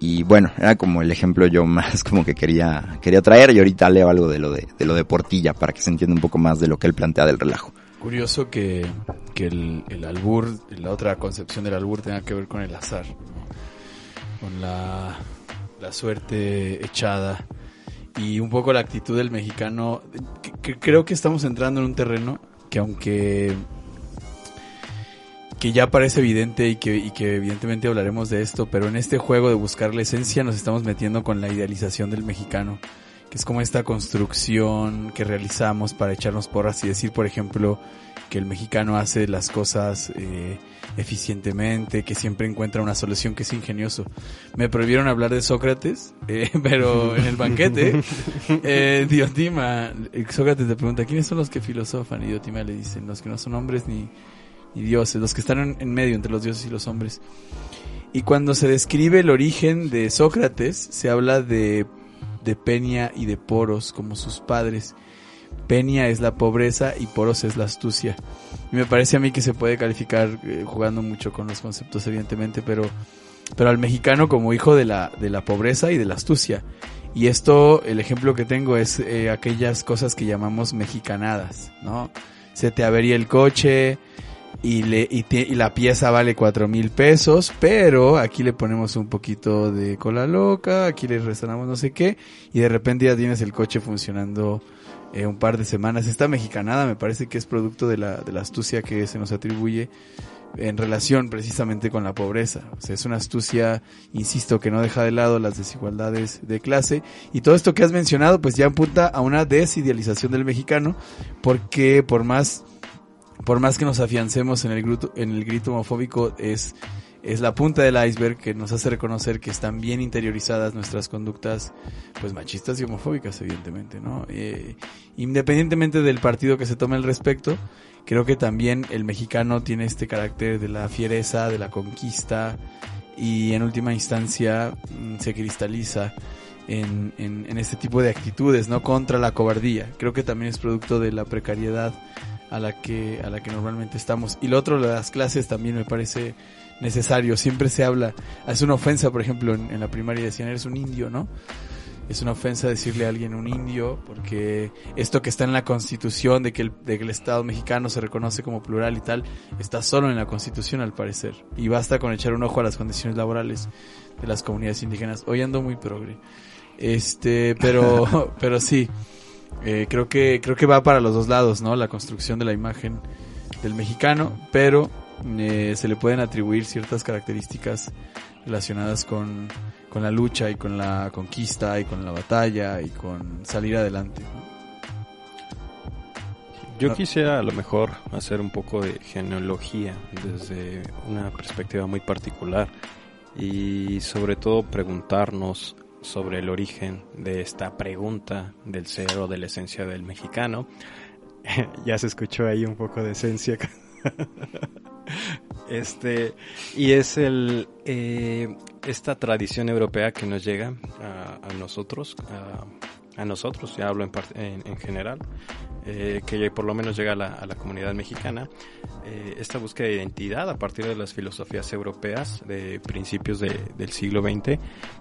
Y bueno, era como el ejemplo yo [laughs] más como que quería, quería traer y ahorita leo algo de lo de, lo de Portilla para que se entienda un poco más de lo que él plantea del relajo. Curioso que, que el, albur, la otra concepción del albur tenga que ver con el azar, con la, la suerte echada y un poco la actitud del mexicano. que creo que estamos entrando en un terreno que aunque que ya parece evidente y que, y que evidentemente hablaremos de esto, pero en este juego de buscar la esencia nos estamos metiendo con la idealización del mexicano, que es como esta construcción que realizamos para echarnos porras y decir, por ejemplo, que el mexicano hace las cosas eh, eficientemente, que siempre encuentra una solución, que es ingenioso. Me prohibieron hablar de Sócrates, eh, [laughs] pero en el banquete, eh, Diotima, eh, Sócrates le pregunta, ¿quiénes son los que filosofan? Y Diotima le dice, los que no son hombres ni, ni dioses, los que están en medio entre los dioses y los hombres. Y cuando se describe el origen de Sócrates, se habla de, de Peña y de Poros como sus padres. Peña es la pobreza y Poros es la astucia. Y me parece a mí que se puede calificar eh, jugando mucho con los conceptos, evidentemente, pero, pero al mexicano como hijo de la, de la pobreza y de la astucia. Y esto, el ejemplo que tengo es eh, aquellas cosas que llamamos mexicanadas, ¿no? Se te avería el coche y, le, y, la pieza vale cuatro mil pesos, pero aquí le ponemos un poquito de cola loca, aquí le restauramos no sé qué, y de repente ya tienes el coche funcionando eh, un par de semanas. Esta mexicanada me parece que es producto de la, de la astucia que se nos atribuye en relación precisamente con la pobreza. O sea, es una astucia, insisto, que no deja de lado las desigualdades de clase. Y todo esto que has mencionado, pues ya apunta a una desidealización del mexicano, porque por más, por más que nos afiancemos en el grito, en el grito homofóbico, es, es la punta del iceberg que nos hace reconocer que están bien interiorizadas nuestras conductas, pues machistas y homofóbicas, evidentemente, ¿no? Eh, independientemente del partido que se tome al respecto, creo que también el mexicano tiene este carácter de la fiereza, de la conquista y en última instancia mm, se cristaliza en, en, en este tipo de actitudes, ¿no? Contra la cobardía. Creo que también es producto de la precariedad a la que, a la que normalmente estamos. Y lo otro, las clases también me parece necesario. Siempre se habla, es una ofensa, por ejemplo, en, la primaria decían, eres un indio, ¿no? Es una ofensa decirle a alguien un indio, porque esto que está en la constitución de que, el, de que el Estado mexicano se reconoce como plural y tal, está solo en la constitución al parecer. Y basta con echar un ojo a las condiciones laborales de las comunidades indígenas. Hoy ando muy progre. Este, pero, [laughs] pero sí, eh, creo que, creo que va para los dos lados, ¿no? La construcción de la imagen del mexicano, pero eh, se le pueden atribuir ciertas características relacionadas con, con la lucha y con la conquista y con la batalla y con salir adelante. Yo quisiera a lo mejor hacer un poco de genealogía desde una perspectiva muy particular y sobre todo preguntarnos sobre el origen de esta pregunta del ser o de la esencia del mexicano. [laughs] ya se escuchó ahí un poco de esencia. [laughs] este y es el eh, esta tradición europea que nos llega a, a nosotros a, nosotros ya hablo en, en general eh, que por lo menos llega a la, comunidad mexicana, eh, esta búsqueda de identidad a partir de las filosofías europeas de principios de- del siglo XX,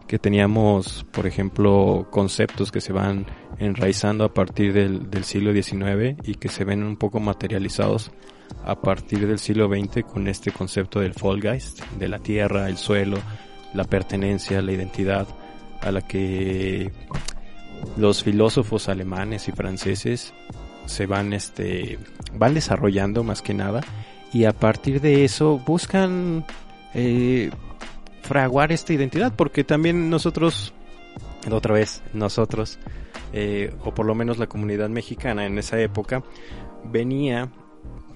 que teníamos, por ejemplo, conceptos que se van enraizando a partir del, siglo XIX y que se ven un poco materializados a partir del siglo XX con este concepto del Vollgeist, de la tierra, el suelo, la pertenencia, la identidad, a la que los filósofos alemanes y franceses se van este van desarrollando más que nada y a partir de eso buscan eh, fraguar esta identidad porque también nosotros otra vez nosotros eh, o por lo menos la comunidad mexicana en esa época venía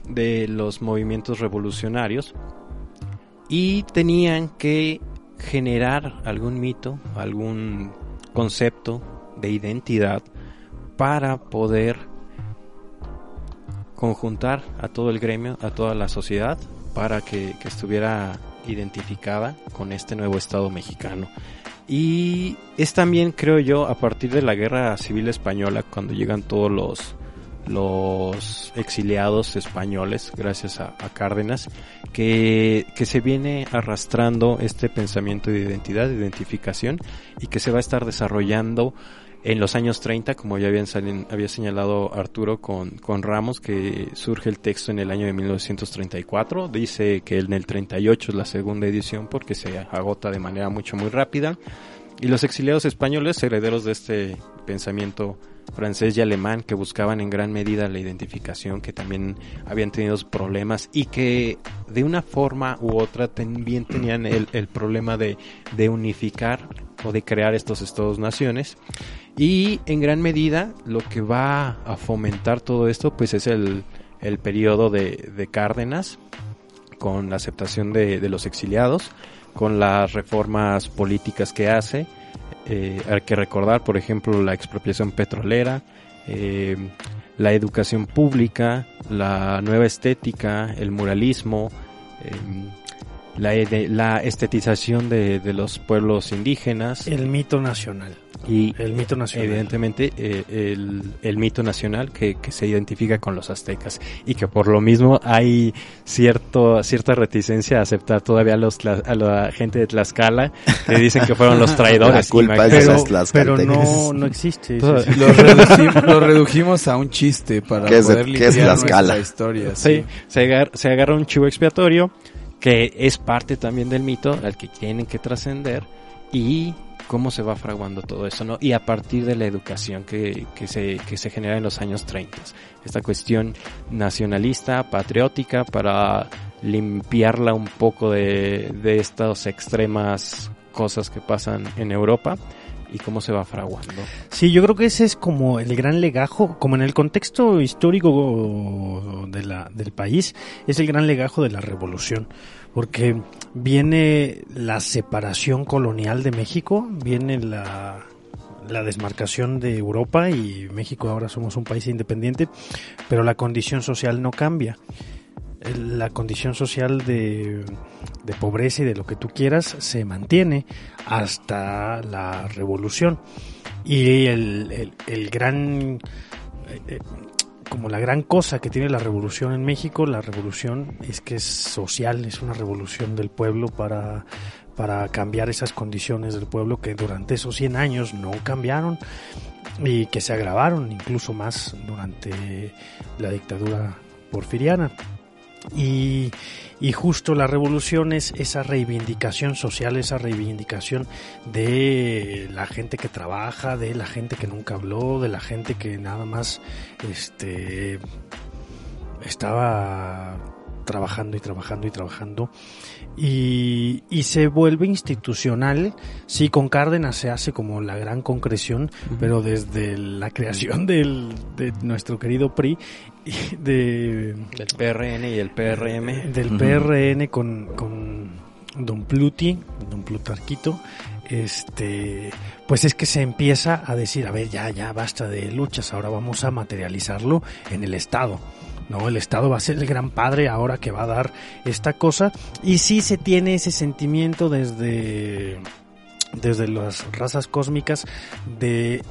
de los movimientos revolucionarios y tenían que generar algún mito algún concepto de identidad para poder conjuntar a todo el gremio, a toda la sociedad, para que, que estuviera identificada con este nuevo Estado mexicano. Y es también, creo yo, a partir de la Guerra Civil Española, cuando llegan todos los, los exiliados españoles, gracias a, Cárdenas, que, que se viene arrastrando este pensamiento de identidad, de identificación, y que se va a estar desarrollando en los años 30, como ya habían salen- había señalado Arturo con, con Ramos, que surge el texto en el año de 1934. Dice que en el 38 es la segunda edición porque se agota de manera mucho muy rápida. Y los exiliados españoles, herederos de este pensamiento francés y alemán que buscaban en gran medida la identificación, que también habían tenido problemas y que de una forma u otra también tenían el, problema de, unificar o de crear estos estados-naciones. Y en gran medida lo que va a fomentar todo esto pues es el, periodo de, de Cárdenas con la aceptación de los exiliados, con las reformas políticas que hace, eh, hay que recordar, por ejemplo, la expropiación petrolera, eh, la educación pública, la nueva estética, el muralismo, eh, la, la, estetización de, de, los pueblos indígenas. El mito nacional. Y el mito nacional. evidentemente eh, el, el, mito nacional que, que, se identifica con los aztecas y que por lo mismo hay cierto, cierta reticencia a aceptar todavía a, los, a la gente de Tlaxcala que dicen que fueron los [laughs] traidores. La culpa pero, pero no, no existe. Todo, sí, sí. Lo, [laughs] redujimos, lo, redujimos, a un chiste para ¿Qué es, poder ¿qué es Tlaxcala? historia. Sí, sí. Se, agarra, se agarra un chivo expiatorio que es parte también del mito al que tienen que trascender y cómo se va fraguando todo eso, ¿no? Y a partir de la educación que, que, se, que se genera en los años 30. Esta cuestión nacionalista, patriótica, para limpiarla un poco de, de estas extremas cosas que pasan en Europa y cómo se va fraguando. Sí, yo creo que ese es como el gran legajo, como en el contexto histórico de la, del país, es el gran legajo de la revolución porque viene la separación colonial de México, viene la, la desmarcación de Europa y México ahora somos un país independiente, pero la condición social no cambia. La condición social de, de pobreza y de lo que tú quieras se mantiene hasta la revolución. Y el, el, el gran eh, como la gran cosa que tiene la revolución en México, la revolución es que es social, es una revolución del pueblo para, para cambiar esas condiciones del pueblo que durante esos 100 años no cambiaron y que se agravaron incluso más durante la dictadura porfiriana. Y, y justo la revolución es esa reivindicación social, esa reivindicación de la gente que trabaja, de la gente que nunca habló, de la gente que nada más este estaba trabajando y trabajando y trabajando y, y, se vuelve institucional. Sí, con Cárdenas se hace como la gran concreción, pero desde la creación del, de nuestro querido PRI, de, del PRN y el PRM. Del uh -huh. PRN con, con Don Pluti, Don Plutarquito, este, pues es que se empieza a decir, a ver, ya, ya basta de luchas, ahora vamos a materializarlo en el Estado. No, el Estado va a ser el gran padre ahora que va a dar esta cosa. Y sí se tiene ese sentimiento desde, desde las razas cósmicas de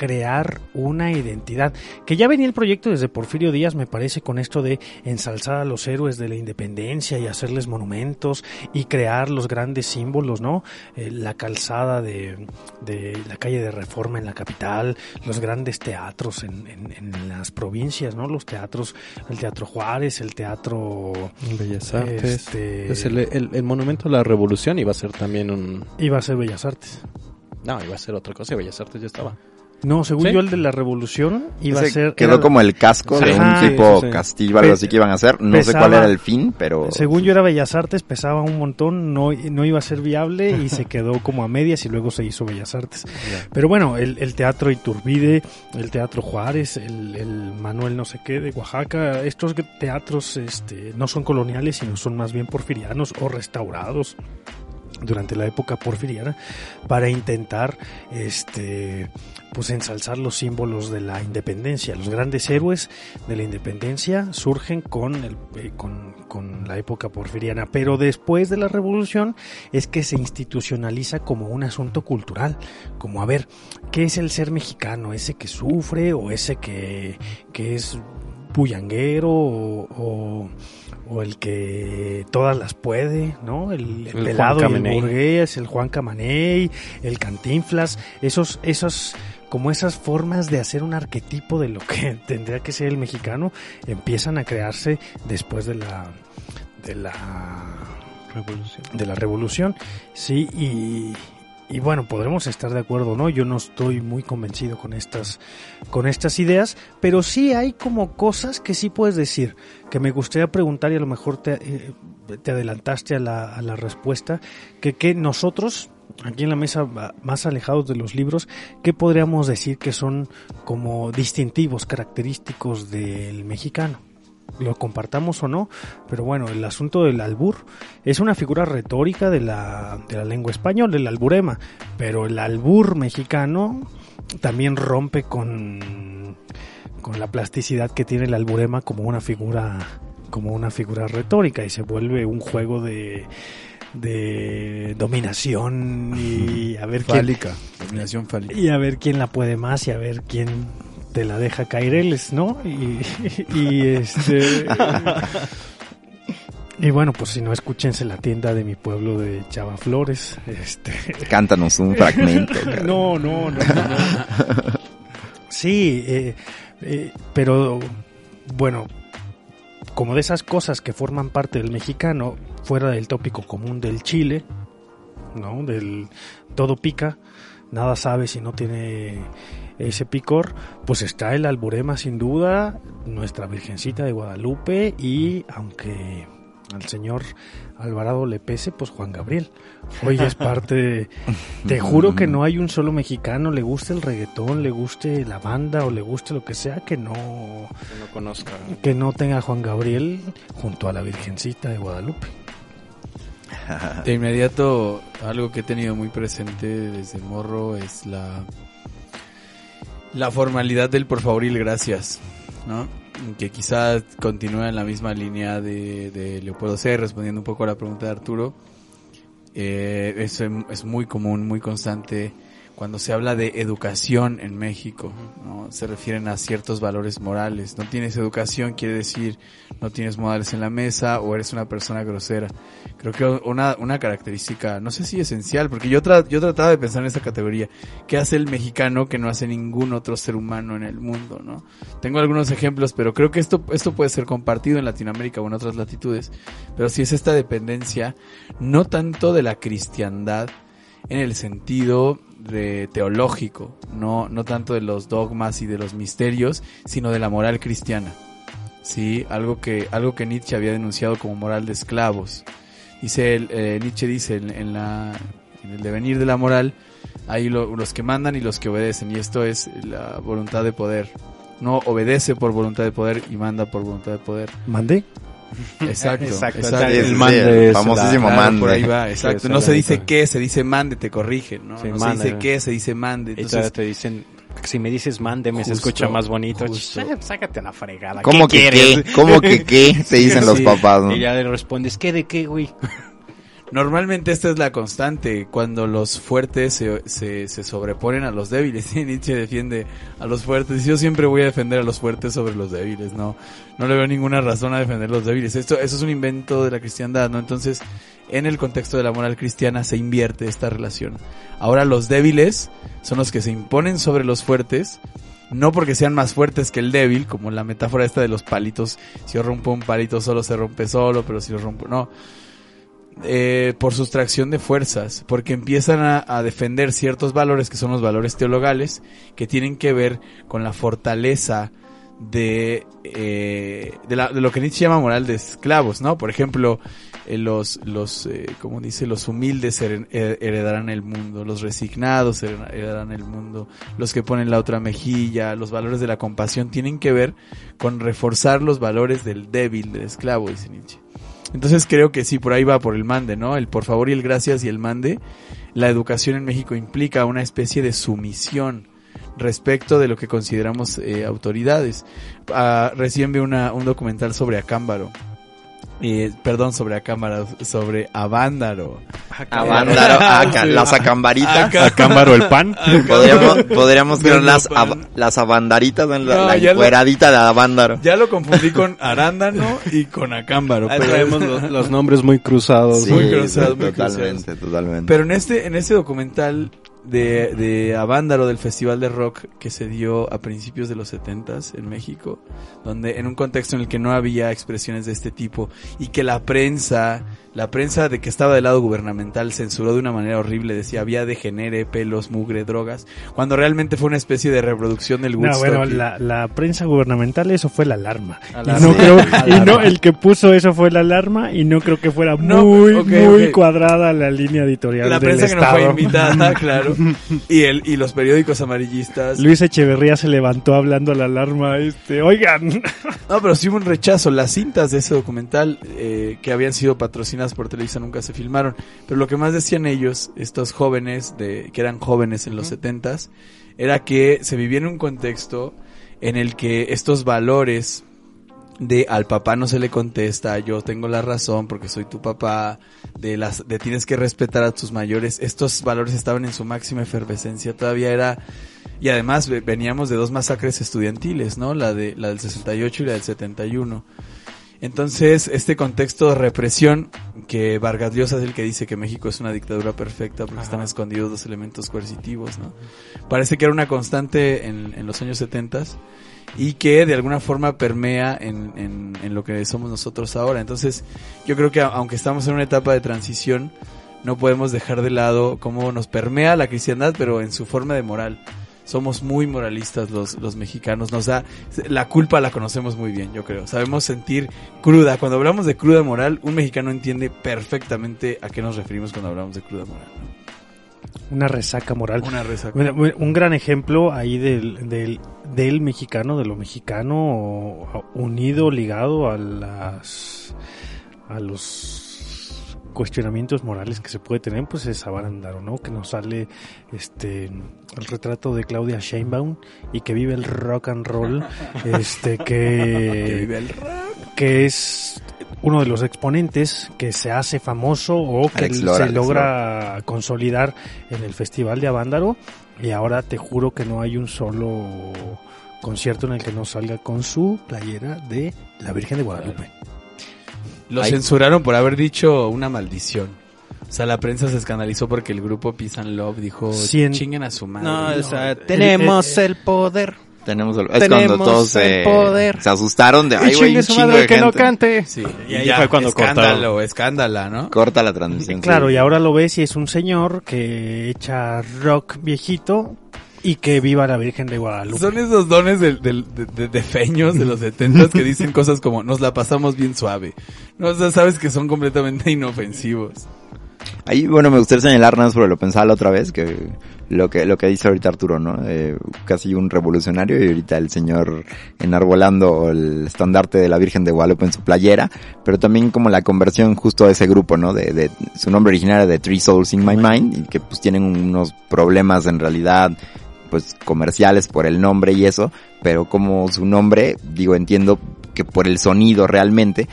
crear una identidad. Que ya venía el proyecto desde Porfirio Díaz, me parece, con esto de ensalzar a los héroes de la independencia y hacerles monumentos y crear los grandes símbolos, ¿no? Eh, la calzada de, de, la calle de Reforma en la capital, los grandes teatros en, en, en, las provincias, ¿no? Los teatros, el Teatro Juárez, el Teatro... Bellas Artes. Este, es el, el, el monumento a la revolución iba a ser también un... Iba a ser Bellas Artes. No, iba a ser otra cosa, Bellas Artes ya estaba. No, según ¿Sí? yo el de la revolución iba Ese a ser... Quedó era... como el casco de un tipo sí, castillo, algo así que iban a hacer. No pesaba, sé cuál era el fin, pero... Según yo era Bellas Artes, pesaba un montón, no, no iba a ser viable y se [laughs] quedó como a medias y luego se hizo Bellas Artes. Yeah. Pero bueno, el, el, Teatro Iturbide, el Teatro Juárez, el, el, Manuel no sé qué de Oaxaca, estos teatros este, no son coloniales, sino son más bien porfirianos o restaurados durante la época porfiriana para intentar este pues ensalzar los símbolos de la independencia. Los grandes héroes de la independencia surgen con, el, eh, con, con, la época porfiriana, pero después de la revolución es que se institucionaliza como un asunto cultural, como a ver, ¿qué es el ser mexicano? ¿Ese que sufre o ese que, que es bullanguero o, o o el que todas las puede, ¿no? El, el, el pelado y el burgués, el Juan Camaney, el Cantinflas, esos, esos, como esas formas de hacer un arquetipo de lo que [laughs] tendría que ser el mexicano, empiezan a crearse después de la, de la revolución. De la revolución, sí, y, y bueno, podremos estar de acuerdo, ¿no? Yo no estoy muy convencido con estas, con estas ideas, pero sí hay como cosas que sí puedes decir, que me gustaría preguntar y a lo mejor te, eh, te adelantaste a la, a la respuesta, que, que nosotros, aquí en la mesa más alejados de los libros, ¿qué podríamos decir que son como distintivos, característicos del mexicano? lo compartamos o no, pero bueno, el asunto del albur es una figura retórica de la, de la lengua española, el alburema, pero el albur mexicano también rompe con, con la plasticidad que tiene el alburema como una figura como una figura retórica y se vuelve un juego de de dominación y a ver fálica, dominación fálica. y a ver quién la puede más y a ver quién te la deja caer él, ¿no? Y, [laughs] y este... Y bueno, pues si no, escúchense la tienda de mi pueblo de Chava Flores. Este... Cántanos un fragmento. [laughs] no, no, no, no. [laughs] Sí, eh, eh, pero bueno, como de esas cosas que forman parte del mexicano, fuera del tópico común del Chile, ¿no? Del todo pica, nada sabe si no tiene ese picor, pues está el alburema sin duda, nuestra Virgencita de Guadalupe y aunque al señor Alvarado le pese, pues Juan Gabriel. Hoy es parte de... Te juro que no hay un solo mexicano, le guste el reggaetón, le guste la banda o le guste lo que sea, que no... Que no conozca. Que no tenga a Juan Gabriel junto a la Virgencita de Guadalupe. [laughs] De inmediato, algo que he tenido muy presente desde morro es la la formalidad del por favor y el gracias, ¿no? Que quizás continúa en la misma línea de, de Leopoldo C, respondiendo un poco a la pregunta de Arturo. Eh, eso es muy común, muy constante cuando se habla de educación en México, ¿no? se refieren a ciertos valores morales. No tienes educación quiere decir no tienes modales en la mesa o eres una persona grosera. Creo que una, una característica, no sé si esencial, porque yo, tra yo trataba de pensar en esa categoría. ¿Qué hace el mexicano que no hace ningún otro ser humano en el mundo? ¿no? Tengo algunos ejemplos, pero creo que esto, esto puede ser compartido en Latinoamérica o en otras latitudes. Pero si es esta dependencia, no tanto de la cristiandad, en el sentido de teológico, no, no tanto de los dogmas y de los misterios, sino de la moral cristiana. Sí, algo que, algo que Nietzsche había denunciado como moral de esclavos. Dice eh, Nietzsche dice en, la, en el devenir de la moral, hay los que mandan y los que obedecen, y esto es la voluntad de poder. No obedece por voluntad de poder y manda por voluntad de poder. ¿Mande? [laughs] Exacto, exacto. El mande famosísimo mande. Por ahí va, exacto. no se dice qué, se dice mande, te corrigen, ¿no? no se dice qué, se dice mande. Entonces te dicen, si me dices mande, me se escucha más bonito. Sácate la fregada. ¿Cómo ¿Qué que quieres? qué? ¿Cómo que qué? [laughs] Te dicen los papás, ¿no? Y ya le respondes, ¿qué de qué, güey? Normalmente esta es la constante, cuando los fuertes se, se, se sobreponen a los débiles. [laughs] Y Nietzsche defiende a los fuertes. Yo siempre voy a defender a los fuertes sobre los débiles, no, no le veo ninguna razón a defender a los débiles. Esto, eso es un invento de la cristiandad, ¿no? Entonces, en el contexto de la moral cristiana se invierte esta relación. Ahora los débiles son los que se imponen sobre los fuertes, no porque sean más fuertes que el débil, como la metáfora esta de los palitos, si yo rompo un palito solo se rompe solo, pero si lo rompo, no eh, por sustracción de fuerzas, porque empiezan a, defender ciertos valores que son los valores teologales, que tienen que ver con la fortaleza de, eh, de, la, de, lo que Nietzsche llama moral de esclavos, ¿no? Por ejemplo, eh, los, los eh, como dice, los humildes heredarán el mundo, los resignados heredarán el mundo, los que ponen la otra mejilla, los valores de la compasión tienen que ver con reforzar los valores del débil, del esclavo, dice Nietzsche. Entonces creo que sí, por ahí va por el mande, ¿no? El por favor y el gracias y el mande. La educación en México implica una especie de sumisión respecto de lo que consideramos eh, autoridades. Uh, recién vi un documental sobre Acámbaro. Eh, perdón, sobre Acámbaro, sobre Avándaro. Avándaro, [laughs] las acambaritas. Acámbaro [laughs] el pan. [laughs] Podríamos, podríamos ver las, ab, las abandaritas, la, no, la encueradita de Avándaro. Ya lo confundí con arándano y con Acámbaro. Pero traemos los, los, nombres muy cruzados. Sí, muy cruzados, muy totalmente, cruzados. totalmente. Pero en este, en este documental de, de Avándaro del Festival de Rock que se dio a principios de los setentas en México, donde en un contexto en el que no había expresiones de este tipo y que la prensa la prensa de que estaba del lado gubernamental censuró de una manera horrible, decía había degenere, pelos, mugre, drogas, cuando realmente fue una especie de reproducción del No, Woodstock. bueno, la, la prensa gubernamental eso fue la alarma. Alarma. Y no creo, alarma. y no, el que puso eso fue la alarma y no creo que fuera No, muy, muy cuadrada la línea editorial la del prensa que no Estado. fue invitada, [laughs] claro, y el y los periódicos amarillistas. Luis Echeverría se levantó hablando a la alarma, este, oigan, No, pero sí hubo un rechazo. Las cintas de ese documental eh, que habían sido patrocinadas por Televisa nunca se filmaron. Pero lo que más decían ellos, estos jóvenes, de, que eran jóvenes en los setentas, era que se vivía en un contexto en el que estos valores de al papá no se le contesta, yo tengo la razón porque soy tu papá, de las, de tienes que respetar a tus mayores, estos valores estaban en su máxima efervescencia, todavía era, y además ve- veníamos de dos masacres estudiantiles, ¿no? La de, la del 68 y la del 71. Entonces, este contexto de represión, que Vargas Llosa es el que dice que México es una dictadura perfecta porque están escondidos los elementos coercitivos, ¿no? Parece que era una constante en, en los años 70 y que de alguna forma permea en, en, en lo que somos nosotros ahora. Entonces, yo creo que aunque estamos en una etapa de transición, no podemos dejar de lado cómo nos permea la cristiandad, pero en su forma de moral. Somos muy moralistas los, los mexicanos, nos da, la culpa la conocemos muy bien, yo creo. Sabemos sentir cruda. Cuando hablamos de cruda moral, un mexicano entiende perfectamente a qué nos referimos cuando hablamos de cruda moral. ¿no? una resaca moral. Una resaca. Bueno, un gran ejemplo ahí del, del, del mexicano, de lo mexicano unido, ligado a las a los cuestionamientos morales que se puede tener, pues es Abarandaro, ¿no? Que nos sale este el retrato de Claudia Sheinbaum y que vive el rock and roll, [laughs] este Que que vive el rock. que es uno de los exponentes que se hace famoso o que Alex Lora, se Alex logra consolidar en el Festival de Avándaro y ahora te juro que no hay un solo concierto en el que no salga con su playera de la Virgen de Guadalupe. Lo Ay. censuraron por haber dicho una maldición. O sea, la prensa se escandalizó porque el grupo Peace and Love dijo, Cien- chinguen a su madre. No, o sea, eh, tenemos eh, el poder. Tenemos el- es Tenemos cuando todos el se, poder. se asustaron de, ay, Y güey, chingue un chingo madre de que no gente". cante. Sí, Y ahí fue cuando escándalo, cortaron. escándala, ¿no? Corta la transmisión. Claro, sí. y ahora lo ves y es un señor que echa rock viejito y que viva la Virgen de Guadalupe. Son esos dones del- del- de, de- de feños de los setentas que dicen cosas como nos la pasamos bien suave. No, o sea, sabes que son completamente inofensivos. Ahí, bueno, me gustaría señalar nada más porque lo pensaba la otra vez, que lo que, lo que dice ahorita Arturo, ¿no? Eh, casi un revolucionario y ahorita el señor enarbolando el estandarte de la Virgen de Guadalupe en su playera, pero también como la conversión justo de ese grupo, ¿no? De, de su nombre original era de Three Souls in My Mind y que pues tienen unos problemas en realidad pues comerciales por el nombre y eso, pero como su nombre, digo, entiendo que por el sonido realmente,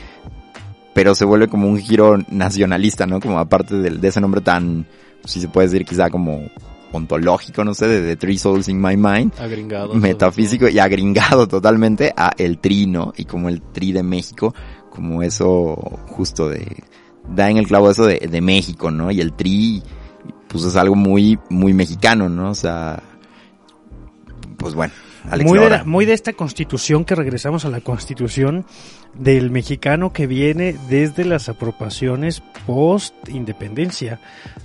pero se vuelve como un giro nacionalista, ¿no? Como aparte del- de, ese nombre tan, si se puede decir quizá como ontológico, no sé, de, de Three Souls in My Mind, Agringado. metafísico y agringado totalmente a el tri, ¿no? Y como el tri de México, como eso justo de, da en el clavo eso de, de México, ¿no? Y el tri, pues es algo muy, muy mexicano, ¿no? O sea, pues bueno, Alex muy, de la- muy de esta constitución que regresamos a la constitución del mexicano que viene desde las apropiaciones post independencia,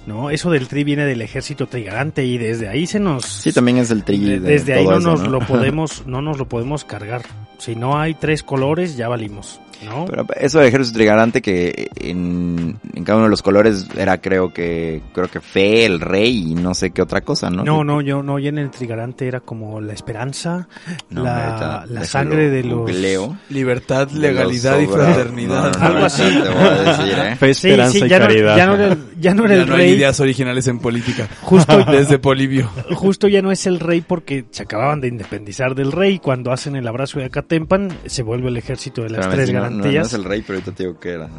¿no? Eso del tri viene del ejército trigarante y desde ahí se nos Sí, también es el tri de- de desde ahí no eso, nos ¿no? lo [laughs] podemos no nos lo podemos cargar. Si no hay tres colores ya valimos, ¿no? Pero eso de ejército trigarante que en, en cada uno de los colores era creo que creo que fe, el rey y no sé qué otra cosa, ¿no? No, no, yo no, y en el trigarante era como la esperanza, No, la, sangre de los googleo. Libertad, legalidad y los fraternidad. No, no, no, Algo así. Te voy a decir, ¿eh? Fe, esperanza sí, y ya no, caridad. ya no era el, ya no era Ya el no hay ideas originales en política. justo [laughs] Desde Polibio. justo ya no es el rey porque se acababan de independizar del rey. Cuando hacen el abrazo de Acatempan, se vuelve el ejército de las Espérame, tres no- no, es el rey, pero ahorita te digo que era.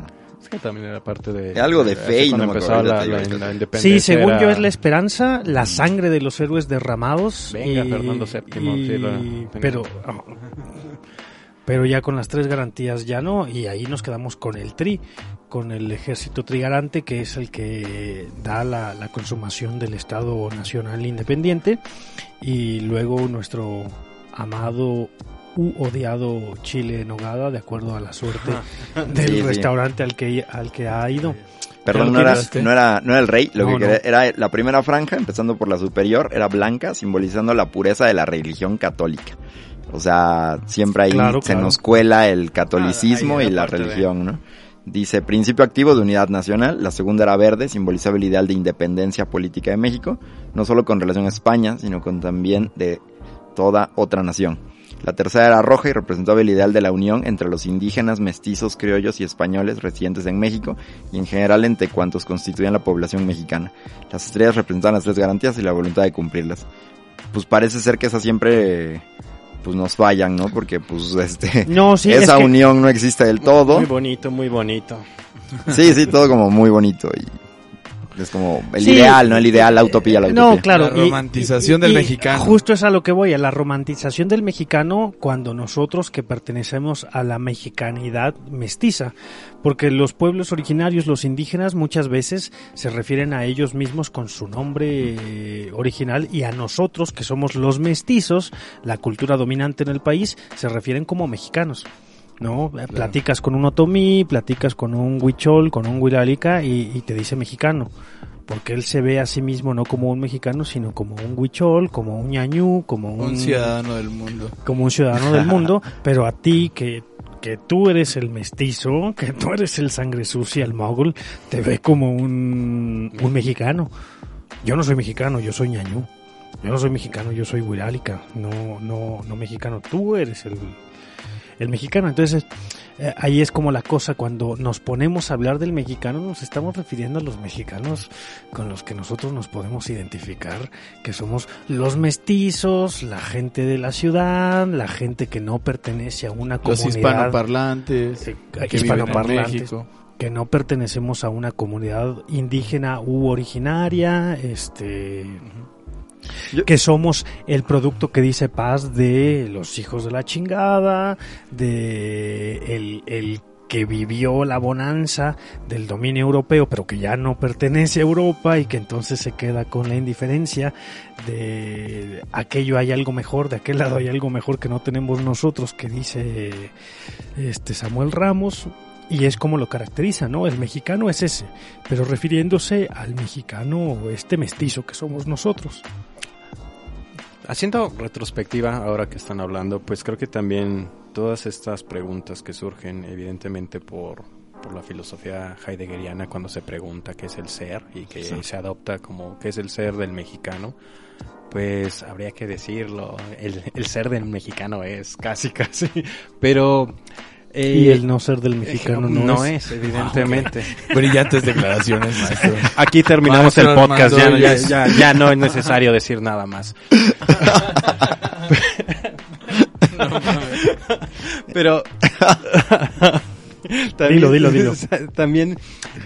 Es que también era parte de... Algo de así fe no me empezaba acuerdo, la, independencia Sí, según era- yo es la esperanza, la sangre de los héroes derramados. Venga, y- Fernando VII, y- sí, lo tenía. pero, pero ya con las tres garantías ya no, y ahí nos quedamos con el tri, con el ejército trigarante, que es el que da la, la consumación del Estado Nacional Independiente, y luego nuestro amado u odiado chile en nogada de acuerdo a la suerte del Sí, sí. restaurante al que al que ha ido. Perdón, ¿Ya no era, quieres? no, era, no era el rey, lo No, que quería- no. era la primera franja, empezando por la superior, era blanca, simbolizando la pureza de la religión católica. O sea, siempre ahí Claro, se claro. nos cuela el catolicismo Ah, y la parte de- religión, ¿no? Dice, principio activo de unidad nacional, la segunda era verde, simbolizaba el ideal de independencia política de México, no solo con relación a España, sino con también de toda otra nación. La tercera era roja y representaba el ideal de la unión entre los indígenas, mestizos, criollos y españoles residentes en México y en general entre cuantos constituían la población mexicana. Las estrellas representaban las tres garantías y la voluntad de cumplirlas. Pues parece ser que esas siempre pues nos fallan, ¿no? Porque pues este No, sí, esa es que- unión no existe del todo. Muy bonito, muy bonito. Sí, sí, todo como muy bonito y es como el Sí. ideal, no el ideal, la utopía, la utopía. No, claro. La romantización del mexicano. Justo es a lo que voy, a la romantización del mexicano cuando nosotros que pertenecemos a la mexicanidad mestiza. Porque los pueblos originarios, los indígenas, muchas veces se refieren a ellos mismos con su nombre eh, original y a nosotros, que somos los mestizos, la cultura dominante en el país, se refieren como mexicanos. ¿No? Platicas con un otomí, platicas con un huichol, con un huilalica y, y te dice mexicano. Porque él se ve a sí mismo no como un mexicano, sino como un huichol, como un ñañú, como un, Un ciudadano del mundo. como un ciudadano del mundo, [laughs] pero a ti que, que tú eres el mestizo, que tú eres el sangre sucia, el mogul, te ve como un, un mexicano. Yo no soy mexicano, yo soy ñañú. Yo no soy mexicano, yo soy huirálica, no, no, no mexicano. Tú eres el, el mexicano. Entonces, eh, ahí es como la cosa, cuando nos ponemos a hablar del mexicano, nos estamos refiriendo a los mexicanos con los que nosotros nos podemos identificar, que somos los mestizos, la gente de la ciudad, la gente que no pertenece a una Los comunidad. hispanoparlantes. eh, que en México. que no pertenecemos a una comunidad indígena u originaria, este Que somos el producto que dice paz de los hijos de la chingada, de el, el que vivió la bonanza del dominio europeo, pero que ya no pertenece a Europa y que entonces se queda con la indiferencia de aquello hay algo mejor, de aquel lado hay algo mejor que no tenemos nosotros, que dice este Samuel Ramos. Y es como lo caracteriza, ¿no? El mexicano es ese, pero refiriéndose al mexicano este mestizo que somos nosotros. Haciendo retrospectiva, ahora que están hablando, pues creo que también todas estas preguntas que surgen evidentemente por, por la filosofía heideggeriana cuando se pregunta qué es el ser y que se adopta como qué es el ser del mexicano, pues habría que decirlo, el, el ser del mexicano es casi [laughs] casi, pero... eh, y el no ser del mexicano no, es. evidentemente. Brillantes declaraciones, maestro. Aquí terminamos Maestro el podcast, ya, ya, ya- ya, ya no es necesario decir nada más. [laughs] [laughs] Pero [laughs] [laughs] Dilo, dilo, dilo. [laughs] También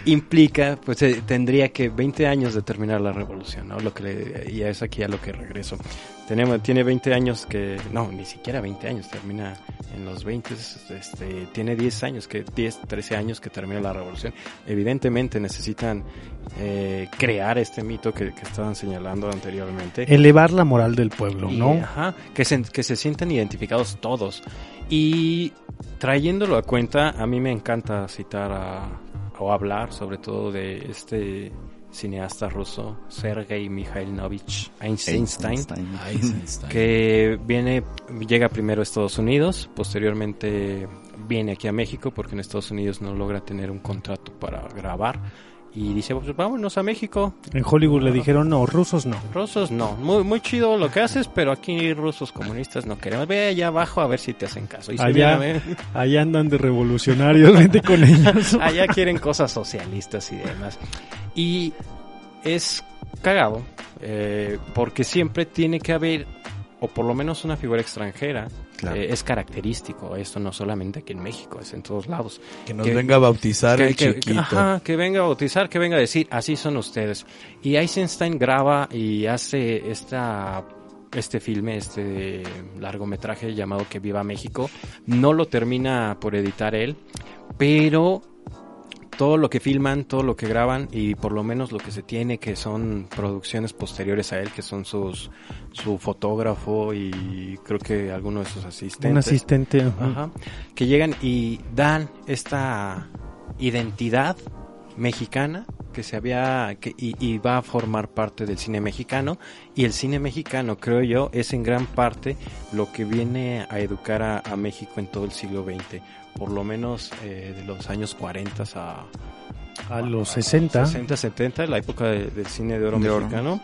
implica, pues eh, tendría que 20 años de terminar la revolución, ¿no? Lo que le- y es aquí a lo que regreso. Tenemos, tiene 20 años que, no, ni siquiera 20 años, termina en los 20, este, tiene 10 años, que 10, 13 años que termina la revolución. Evidentemente necesitan eh, crear este mito que, que estaban señalando anteriormente. Elevar la moral del pueblo, Y, ¿no? ajá, que se, que se sientan identificados todos. Y trayéndolo a cuenta, a mí me encanta citar a, o hablar sobre todo de este cineasta ruso, Sergei Mikhailovich Einstein, Einstein. que viene, llega primero a Estados Unidos, posteriormente viene aquí a México porque en Estados Unidos no logra tener un contrato para grabar y dice, pues vámonos a México, En Hollywood le dijeron, no, rusos no. Rusos no, muy, muy chido lo que haces, pero aquí rusos comunistas no queremos. Ve allá abajo a ver si te hacen caso. Y Allá. viene. [laughs] Allá andan de revolucionarios, vente con ellos. [laughs] allá quieren cosas socialistas y demás. Y es cagado, eh, porque siempre tiene que haber, o por lo menos una figura extranjera. Claro. Eh, es característico, esto no solamente aquí en México, es en todos lados. Que nos Que- venga a bautizar que, el que- chiquito. ajá, que venga a bautizar, que venga a decir, así son ustedes. Y Eisenstein graba y hace esta este filme, este largometraje llamado Que Viva México. No lo termina por editar él, pero todo lo que filman, todo lo que graban y por lo menos lo que se tiene que son producciones posteriores a él, que son sus su fotógrafo y creo que alguno de sus asistentes. Un asistente. Ajá, que llegan y dan esta identidad mexicana que se había que, y, y, va a formar parte del cine mexicano y el cine mexicano creo yo es en gran parte lo que viene a educar a, a México en todo el siglo XX por lo menos eh, de los años 40 a, a los 60 60 70 la época de, del cine de oro de mexicano oro.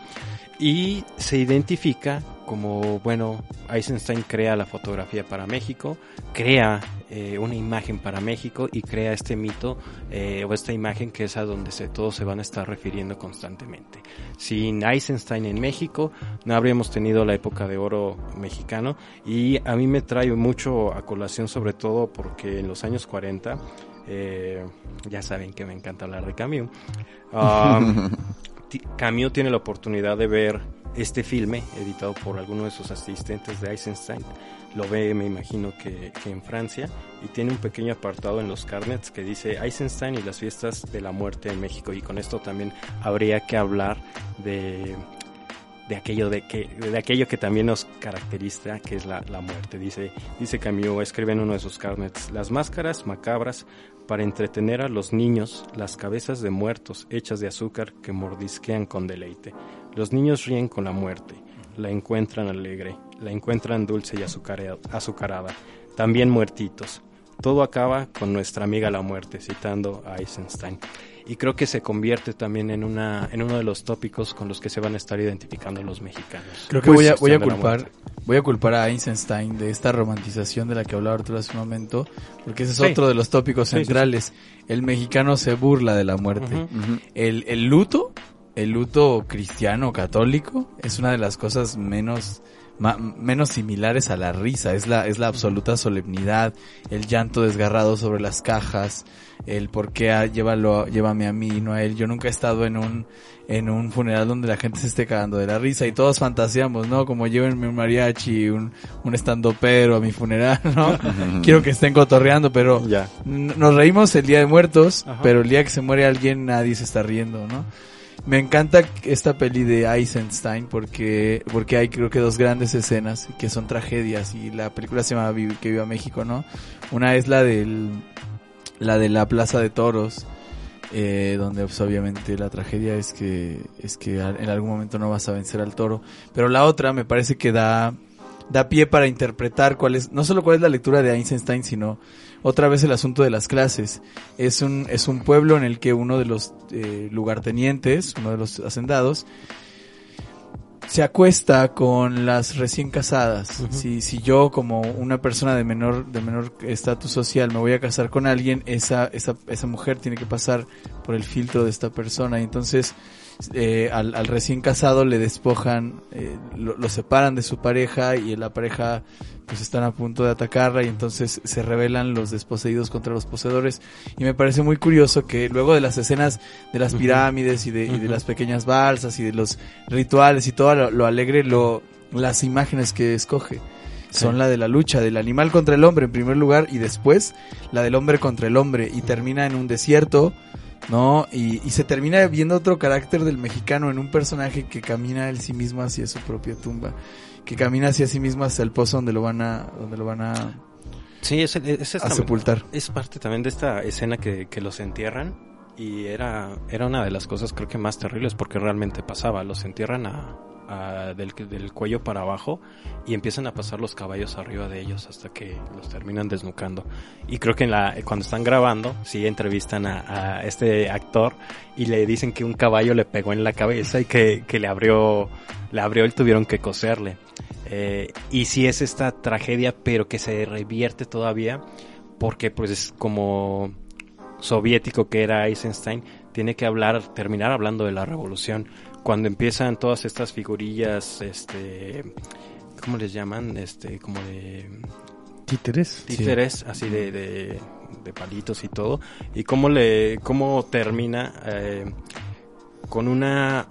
y se identifica como, bueno, Eisenstein crea la fotografía para México, crea eh, una imagen para México y crea este mito eh, o esta imagen que es a donde se, todos se van a estar refiriendo constantemente. Sin Eisenstein en México no habríamos tenido la época de oro mexicano y a mí me trae mucho a colación sobre todo porque en los años 40, eh, ya saben que me encanta hablar de Camus, [laughs] um, Camus tiene la oportunidad de ver este filme, editado por alguno de sus asistentes de Eisenstein, lo ve, me imagino que, en Francia, y tiene un pequeño apartado en los carnets que dice Eisenstein y las fiestas de la muerte en México. Y con esto también habría que hablar de, de aquello de que de aquello que también nos caracteriza que es la, la muerte dice dice Camus escribe en uno de sus carnets las máscaras macabras para entretener a los niños las cabezas de muertos hechas de azúcar que mordisquean con deleite los niños ríen con la muerte la encuentran alegre la encuentran dulce y azucarada también muertitos todo acaba con nuestra amiga la muerte citando a Eisenstein y creo que se convierte también en una en uno de los tópicos con los que se van a estar identificando los mexicanos. Creo que pues, voy a voy a culpar voy a culpar a Eisenstein de esta romantización de la que hablaba Arturo hace un momento, porque ese es sí. otro de los tópicos centrales. Sí, sí, el mexicano se burla de la muerte. Uh -huh, uh -huh. El el luto, el luto cristiano católico es una de las cosas menos menos similares a la risa, es la, es la absoluta solemnidad, el llanto desgarrado sobre las cajas, el por qué a, llévalo, llévame a mí, no a él. Yo nunca he estado en un, en un funeral donde la gente se esté cagando de la risa y todos fantaseamos, ¿no? Como llévenme un mariachi, un, un estandopero a mi funeral, [laughs] ¿no? [laughs] Quiero que estén cotorreando, pero ya. nos reímos el día de muertos, Ajá. pero el día que se muere alguien nadie se está riendo, ¿no? Me encanta esta peli de Eisenstein porque porque hay creo que dos grandes escenas que son tragedias y la película se llama Que viva México, ¿no? Una es la del la de la Plaza de Toros eh, donde pues, obviamente la tragedia es que es que en algún momento no vas a vencer al toro, pero la otra me parece que da da pie para interpretar cuál es no solo cuál es la lectura de Eisenstein, sino otra vez el asunto de las clases. Es un, es un pueblo en el que uno de los eh, lugartenientes, uno de los hacendados, se acuesta con las recién casadas. Uh -huh. Si, si yo como una persona de menor, de menor estatus social me voy a casar con alguien, esa, esa, esa mujer tiene que pasar por el filtro de esta persona. Y entonces, eh, al, al, recién casado le despojan, eh, lo, lo, separan de su pareja y la pareja pues están a punto de atacarla y entonces se rebelan los desposeídos contra los poseedores. Y me parece muy curioso que luego de las escenas de las pirámides y de, y de las pequeñas balsas y de los rituales y todo lo, lo alegre, lo, las imágenes que escoge son la de la lucha del animal contra el hombre en primer lugar y después la del hombre contra el hombre y termina en un desierto ¿no? Y, y, se termina viendo otro carácter del mexicano en un personaje que camina él sí mismo hacia su propia tumba, que camina hacia sí mismo hasta el pozo donde lo van a, donde lo van a, sí, es, es, a sepultar. Es parte también de esta escena que, que los entierran y era, era una de las cosas creo que más terribles porque realmente pasaba, los entierran a, del, del, cuello para abajo y empiezan a pasar los caballos arriba de ellos hasta que los terminan desnucando. Y creo que en la, cuando están grabando, sí entrevistan a, a, este actor y le dicen que un caballo le pegó en la cabeza y que, que le abrió, le abrió y tuvieron que coserle. Eh, y sí es esta tragedia, pero que se revierte todavía porque pues es como soviético que era Eisenstein, tiene que hablar, terminar hablando de la revolución cuando empiezan todas estas figurillas, este, ¿cómo les llaman? Este, como de títeres, títeres, sí. así de, de, de, palitos y todo, y cómo le, cómo termina eh, con una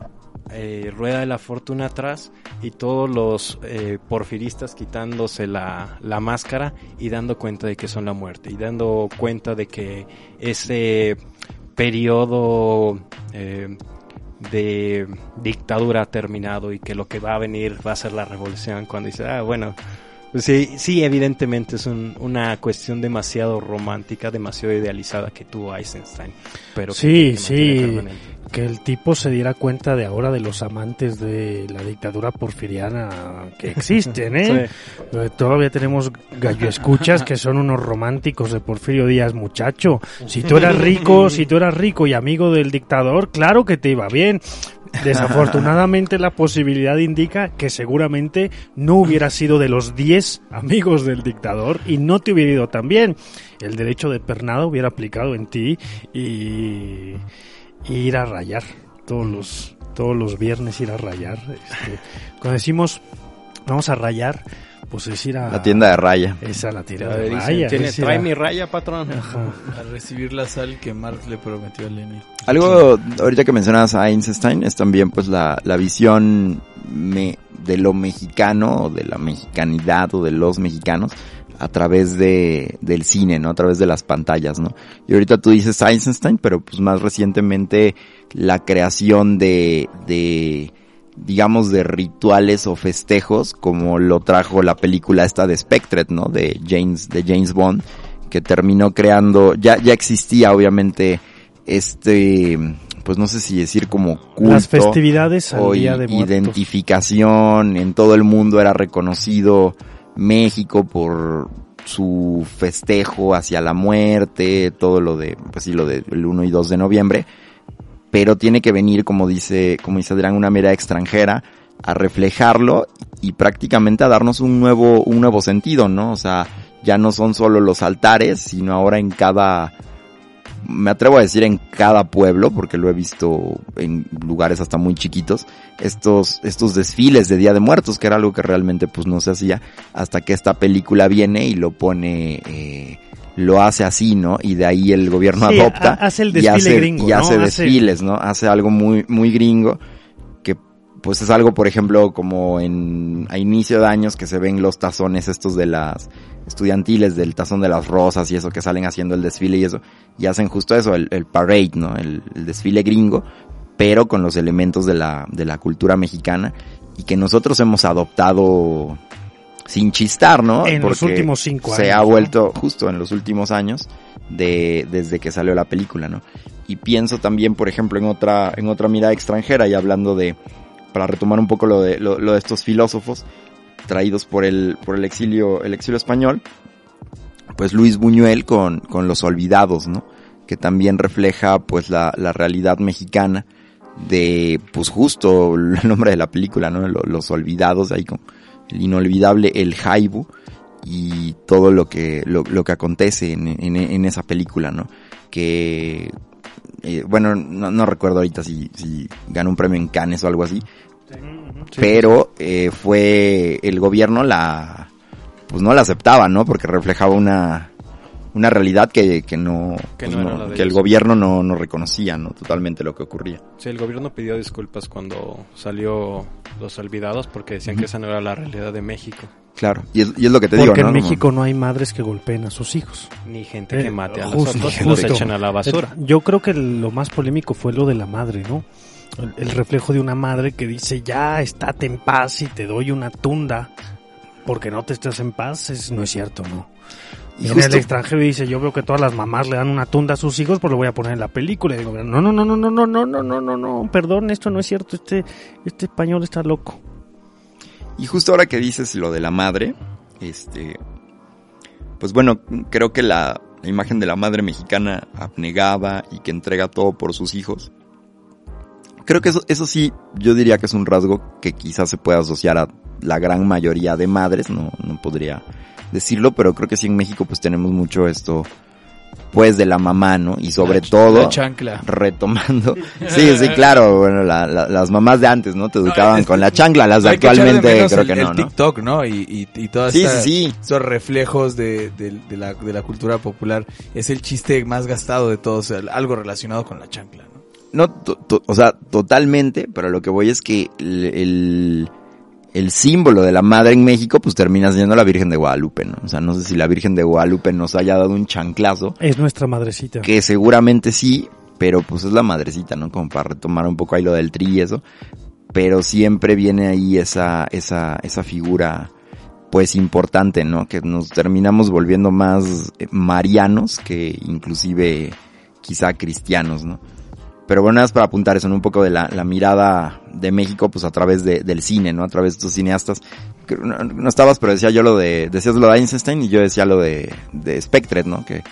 eh, rueda de la fortuna atrás y todos los eh, porfiristas quitándose la, la máscara y dando cuenta de que son la muerte y dando cuenta de que ese periodo eh, de dictadura ha terminado y que lo que va a venir va a ser la revolución cuando dice, ah, bueno, pues sí, sí, evidentemente es un- una cuestión demasiado romántica, demasiado idealizada que tuvo Eisenstein. Pero que- Sí, que sí. Que el tipo se diera cuenta de ahora de los amantes de la dictadura porfiriana que existen, [laughs] ¿eh? Eh, Todavía tenemos gallo escuchas que son unos románticos de Porfirio Díaz, muchacho. Si tú eras rico, si tú eras rico y amigo del dictador, claro que te iba bien. Desafortunadamente la posibilidad indica que seguramente no hubieras sido de los 10 amigos del dictador y no te hubiera ido tan bien. El derecho de pernada hubiera aplicado en ti y ir a rayar todos los todos los viernes ir a rayar. Este, cuando decimos vamos a rayar, pues es ir a La tienda de raya. esa la tira Ya de dicen, raya. "Tiene- trae a- mi raya, patrón. Ajá. A recibir la sal que Marx le prometió a Lenin. Algo, ahorita que mencionas a Einstein, es también pues la, la visión me- de lo mexicano, o de la mexicanidad, o de los mexicanos, a través de, del cine, ¿no? A través de las pantallas, ¿no? Y ahorita tú dices Einstein, pero pues más recientemente la creación de, de, digamos, de rituales o festejos, como lo trajo la película esta de Spectre, ¿no? De James, de James Bond, que terminó creando, ya, ya existía obviamente este, pues no sé si decir como culto Las festividades al o Día i- de Muertos. identificación, en todo el mundo era reconocido México por su festejo hacia la muerte, todo lo de, pues sí, lo del 1 y 2 de noviembre, pero tiene que venir, como dice, como dice Adrián, una mirada extranjera a reflejarlo y prácticamente a darnos un nuevo, un nuevo sentido, ¿no? O sea, ya no son solo los altares, sino ahora en cada, me atrevo a decir en cada pueblo, porque lo he visto en lugares hasta muy chiquitos, estos, estos desfiles de Día de Muertos, que era algo que realmente pues no se hacía hasta que esta película viene y lo pone, eh, lo hace así, ¿no? Y de ahí el gobierno Sí, adopta ha- hace el y desfile hace, gringo, y hace desfiles, ¿no? Hace algo muy, muy gringo pues es algo, por ejemplo, como en, a inicio de años que se ven los tazones estos de las estudiantiles, del tazón de las rosas y eso que salen haciendo el desfile y eso, y hacen justo eso, el, el parade, ¿no? El, el desfile gringo, pero con los elementos de la, de la cultura mexicana y que nosotros hemos adoptado sin chistar, ¿no? En los últimos cinco Se años, ha ¿no? vuelto justo en los últimos años de, desde que salió la película, ¿no? Y pienso también, por ejemplo, en otra, en otra mirada extranjera y hablando de, para retomar un poco lo de, lo, de estos filósofos traídos por el, por el exilio, el exilio español, pues Luis Buñuel con, con Los Olvidados, ¿no? Que también refleja pues la, la realidad mexicana de, pues justo el nombre de la película, ¿no? Lo- Los Olvidados, ahí con el inolvidable El Jaibu y todo lo que, lo, lo que acontece en, en, en esa película, ¿no? Que, eh, bueno, no, no recuerdo ahorita si, si ganó un premio en Cannes o algo así, pero eh, fue el gobierno la pues no la aceptaba no porque reflejaba una una realidad que, que no, Que pues no no- que el gobierno no, no reconocía no totalmente lo que ocurría Sí, el gobierno pidió disculpas cuando salió Los Olvidados porque decían que esa no era la realidad de México. claro y es, y es lo que te Porque digo en ¿no? Como- México no hay madres que golpeen a sus hijos. Ni gente Eh, que mate a los otros y los echen a la basura. Eh, Yo creo que lo más polémico fue lo de la madre, ¿no? El, el reflejo de una madre que dice, ya, estate en paz y te doy una tunda porque no te estás en paz, es, no es cierto, ¿no? Y en justo- el extranjero dice, yo veo que todas las mamás le dan una tunda a sus hijos, pues lo voy a poner en la película. Y digo, no, no, no, no, no, no, no, no, no, no, no, perdón, esto no es cierto, este, este español está loco. Y justo ahora que dices lo de la madre, este, pues bueno, creo que la, la imagen de la madre mexicana abnegada y que entrega todo por sus hijos, creo que eso, eso sí, yo diría que es un rasgo que quizás se pueda asociar a la gran mayoría de madres, no, no podría decirlo, pero creo que sí en México pues tenemos mucho esto, pues de la mamá, ¿no? Y sobre La todo La chancla. retomando. [laughs] Sí, sí, claro, bueno, la- la- las mamás de antes, ¿no? Te educaban es- con la chancla, las de actualmente creo el, que el no, ¿no? TikTok, ¿no? Y, y, y todas Sí, sí, estas- sí. esos reflejos de, de- de la, de la cultura popular. Es el chiste más gastado de todos, el- algo relacionado con la chancla, ¿no? No, to- to- o sea, totalmente, pero lo que voy es que el, el, el símbolo de la madre en México, pues termina siendo la Virgen de Guadalupe, ¿no? O sea, no sé si la Virgen de Guadalupe nos haya dado un chanclazo, Es nuestra madrecita. que seguramente sí, pero pues es la madrecita, ¿no? Como para retomar un poco ahí lo del tri y eso, pero siempre viene ahí esa, esa, esa figura pues importante, ¿no? Que nos terminamos volviendo más eh, marianos que inclusive quizá cristianos, ¿no? Pero bueno, nada más para apuntar eso, ¿no? Un poco de la, la mirada de México, pues a través de, del cine, ¿no? A través de estos cineastas. Que No, no estabas, pero decía yo lo de, decías lo de Einstein y yo decía lo de, de Spectre, ¿no? Que,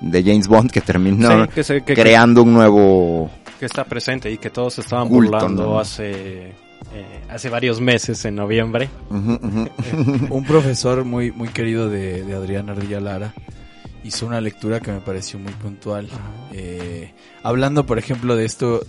de James Bond, que terminó Sí, que se- que- creando un nuevo... que está presente y que todos estaban Culto, burlando ¿no? hace eh, hace varios meses en noviembre. Ujú, ujú. [laughs] Un profesor muy, muy querido de, de Adrián Ardilla Lara hizo una lectura que me pareció muy puntual. Eh, hablando, por ejemplo, de esto,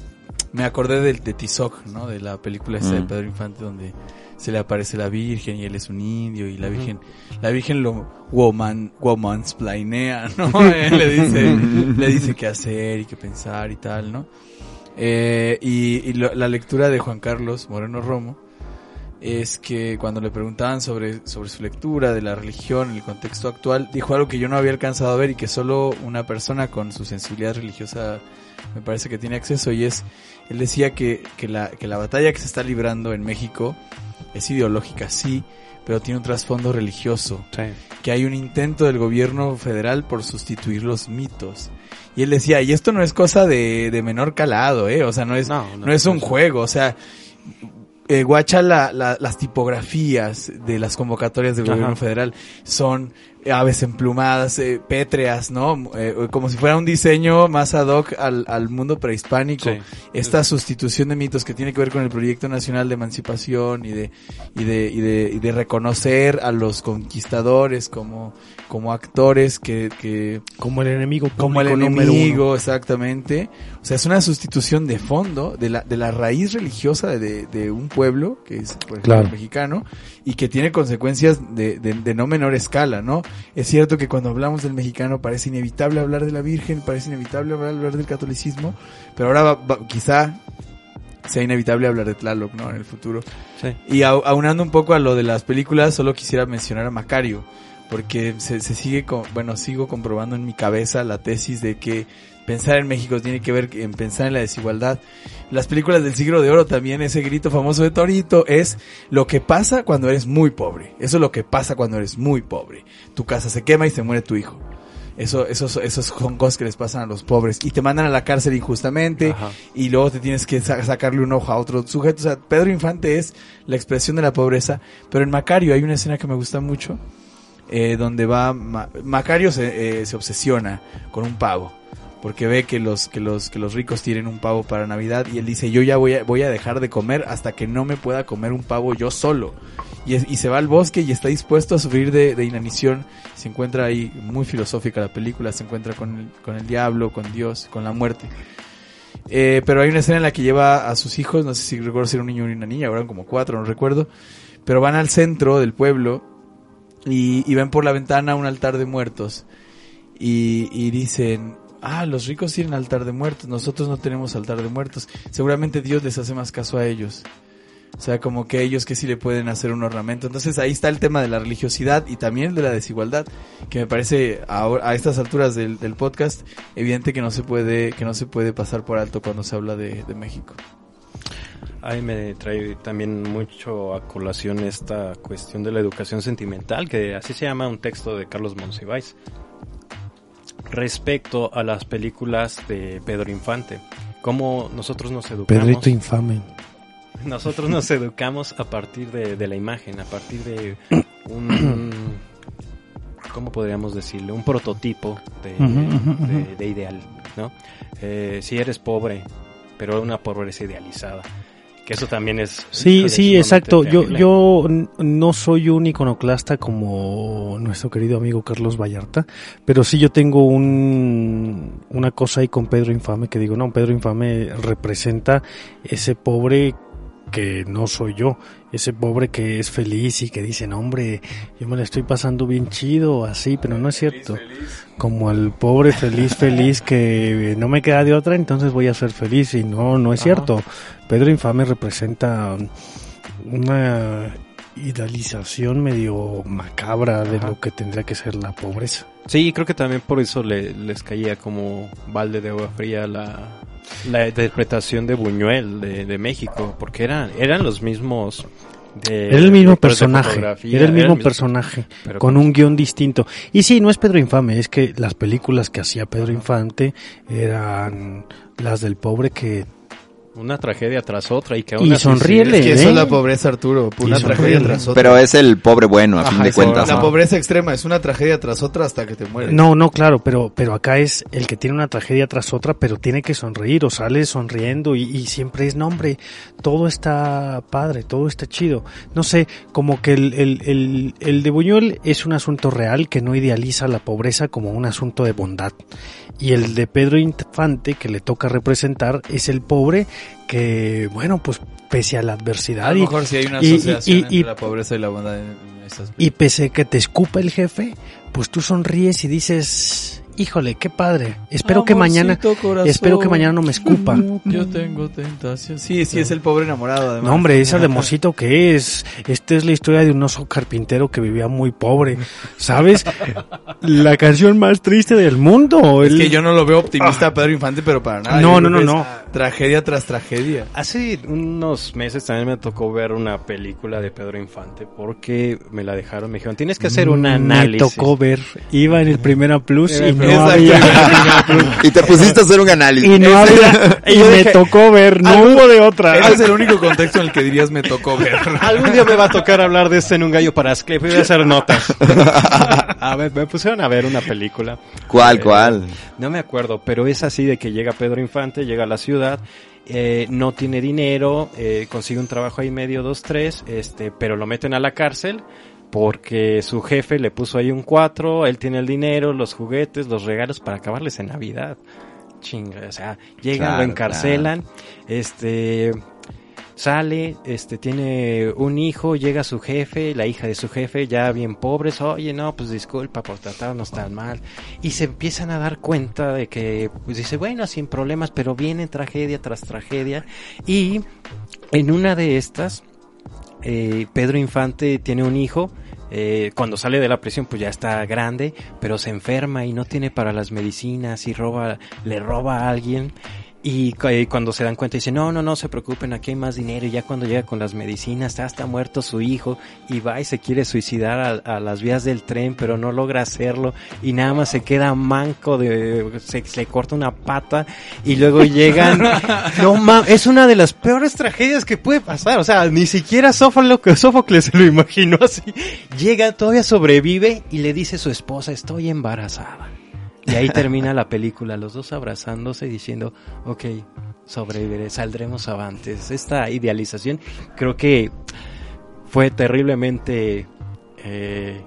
me acordé del de Tizoc, ¿no? De la película esa de Mm. Pedro Infante donde se le aparece la Virgen y él es un indio y la. Virgen, la Virgen lo woman, womansplainea, ¿no? [laughs] [laughs] Él le dice, le dice qué hacer y qué pensar y tal, ¿no? Eh, y y lo- la lectura de Juan Carlos Moreno Romo es que cuando le preguntaban sobre, sobre su lectura de la religión en el contexto actual, dijo algo que yo no había alcanzado a ver y que solo una persona con su sensibilidad religiosa me parece que tiene acceso y es, él decía que, que, la, que la batalla que se está librando en México es ideológica, sí, pero tiene un trasfondo religioso que hay un intento del gobierno federal por sustituir los mitos. Y él decía, y esto no es cosa de, de menor calado, ¿eh? O sea, no es, no, No, no, es un no. juego, o sea, eh, guacha la, la- las tipografías de las convocatorias del Ajá. gobierno federal. Son aves emplumadas, eh, pétreas, ¿no? Eh, como si fuera un diseño más ad hoc al, al mundo prehispánico. Sí. Esta sustitución de mitos que tiene que ver con el proyecto nacional de emancipación y de, y de, y de, y de reconocer a los conquistadores como, como actores que, que, Como el enemigo como el enemigo, exactamente. O sea, es una sustitución de fondo de la, de la raíz religiosa de, de un pueblo, que es por ejemplo, Claro. el mexicano, y que tiene consecuencias de, de, de no menor escala, ¿no? Es cierto que cuando hablamos del mexicano parece inevitable hablar de la Virgen, parece inevitable hablar, hablar del catolicismo, pero ahora va- va- quizá sea inevitable hablar de Tlaloc, ¿no? En el futuro. Sí. Y au- aunando un poco a lo de las películas, solo quisiera mencionar a Macario, porque se, se sigue, con, bueno, sigo comprobando en mi cabeza la tesis de que pensar en México tiene que ver en pensar en la desigualdad. Las películas del siglo de oro también, ese grito famoso de Torito, es lo que pasa cuando eres muy pobre. Eso es lo que pasa cuando eres muy pobre. Tu casa se quema y se muere tu hijo. Eso, esos, esos son cosas que les pasan a los pobres. Y te mandan a la cárcel injustamente Ajá. y luego te tienes que sa- sacarle un ojo a otro sujeto. O sea, Pedro Infante es la expresión de la pobreza, pero en Macario hay una escena que me gusta mucho, eh, donde va, Ma- Macario se, eh, se obsesiona con un pavo, porque ve que los, que los, que los ricos tienen un pavo para Navidad y él dice, yo ya voy a, voy a dejar de comer hasta que no me pueda comer un pavo yo solo. Y, es- y se va al bosque y está dispuesto a sufrir de, de inanición. Se encuentra ahí muy filosófica la película, se encuentra con el, con el diablo, con Dios, con la muerte. Eh, pero hay una escena en la que lleva a sus hijos, no sé si recuerdo si era un niño o una niña, eran como cuatro, no recuerdo, pero van al centro del pueblo y, ven por la ventana un altar de muertos y dicen, ah, los ricos tienen altar de muertos, nosotros no tenemos altar de muertos, seguramente Dios les hace más caso a ellos. O sea, como que ellos que sí le pueden hacer un ornamento. Entonces ahí está el tema de la religiosidad y también de la desigualdad, que me parece a estas alturas del, del podcast evidente que no se puede que no se puede pasar por alto cuando se habla de, de México. Ahí me trae también mucho a colación esta cuestión de la educación sentimental, que así se llama un texto de Carlos Monsiváis, respecto a las películas de Pedro Infante. Cómo nosotros nos educamos. Pedrito infame. [laughs] Nosotros nos educamos a partir de, de la imagen, a partir de [clears throat] un, ¿cómo podríamos decirle? Un prototipo de ideal, ¿no? Eh, si eres pobre, pero una pobreza idealizada, que eso también es... Sí, sí, exacto. Yo, terrible. yo no soy un iconoclasta como nuestro querido amigo Carlos Vallarta, pero sí yo tengo un, una cosa ahí con Pedro Infame que digo, no, Pedro Infame representa ese pobre que no soy yo, ese pobre que es feliz y que dice, hombre, yo me la estoy pasando bien chido, así, pero no es cierto. Como el pobre feliz, feliz que no me queda de otra, entonces voy a ser feliz y no, no es Ajá. cierto. Pedro Infame representa una idealización medio macabra de lo que tendría que ser la pobreza. Sí, creo que también por eso le- les caía como balde de agua fría la, la interpretación de Buñuel de, de México, porque eran, eran los mismos. de- Era el mismo personaje, era el mismo personaje, pero con con- un guion distinto. Y sí, no es Pedro Infame, es que las películas que hacía Pedro Infante eran las del pobre que... Una tragedia tras otra y que aún Y sonríele, Es que ¿eh? eso es la pobreza, Arturo. Una tragedia tras otra. Pero es el pobre bueno, a Ajá, fin de cuentas. La ¿no? pobreza extrema es una tragedia tras otra hasta que te mueres. No, no, claro, pero, pero acá es el que tiene una tragedia tras otra, pero tiene que sonreír o sale sonriendo y, y siempre es, no hombre, todo está padre, todo está chido. No sé, como que el, el, el, el de Buñuel es un asunto real que no idealiza la pobreza como un asunto de bondad. Y el de Pedro Infante que le toca representar es el pobre que, bueno, pues pese a la adversidad A lo y, sí hay una y- y- asociación y- entre la pobreza y la bondad en, estas y pese que te escupa el jefe, pues tú sonríes y dices, híjole, qué padre. Espero que mañana, corazón, espero que mañana no me escupa. Yo tengo tentación. Sí, sí, es el pobre enamorado, además. No, hombre, esa de Mosito que es. Esta es la historia de un oso carpintero que vivía muy pobre. ¿Sabes? La canción más triste del mundo. Es El- que yo no lo veo optimista a Pedro Infante, pero para nada. No, no, no, no. es Tragedia tras tragedia. Hace unos meses también me tocó ver una película de Pedro Infante porque me la dejaron, me dijeron, tienes que hacer un análisis. Me tocó ver. Iba en el Primera Plus y no Exacto. había. [laughs] Y te pusiste a hacer un análisis. Y no había. [laughs] Y me tocó ver. No hubo de otra. Ese es el único contexto en el que dirías me tocó ver. [laughs] Algún día me va a tocar hablar de este en un gallo para Asclepio y voy a hacer notas. A ver, me pusieron a ver una película. ¿Cuál, Eh, cuál? No me acuerdo, pero es así de que llega Pedro Infante, llega a la ciudad, eh, no tiene dinero, eh, consigue un trabajo ahí medio, dos, tres, este, pero lo meten a la cárcel porque su jefe le puso ahí un cuatro, él tiene el dinero, los juguetes, los regalos para acabarles en Navidad. Chinga, o sea, llegan, Claro, lo encarcelan, este, sale, este, tiene un hijo, llega su jefe, la hija de su jefe, ya bien pobres, oye, no, pues disculpa por tratarnos tan mal. Y se empiezan a dar cuenta de que, pues dice, bueno, sin problemas, pero viene tragedia tras tragedia. Y en una de estas, eh, Pedro Infante tiene un hijo, eh, cuando sale de la prisión pues ya está grande, pero se enferma y no tiene para las medicinas y roba, le roba a alguien. Y cu- cuando se dan cuenta dice, no, no, no se preocupen, aquí hay más dinero. Y ya cuando llega con las medicinas, ya está muerto su hijo y va y se quiere suicidar a, a las vías del tren, pero no logra hacerlo. Y nada más se queda manco, de, se, se le corta una pata y luego llegan. [laughs] no ma, es una de las peores tragedias que puede pasar. O sea, ni siquiera Sófocles, Sófocles se lo imaginó así. Llega, todavía sobrevive y le dice a su esposa, estoy embarazada. Y ahí termina la película, los dos abrazándose y diciendo, ok, sobreviviré, saldremos avantes. Esta idealización creo que fue terriblemente eh,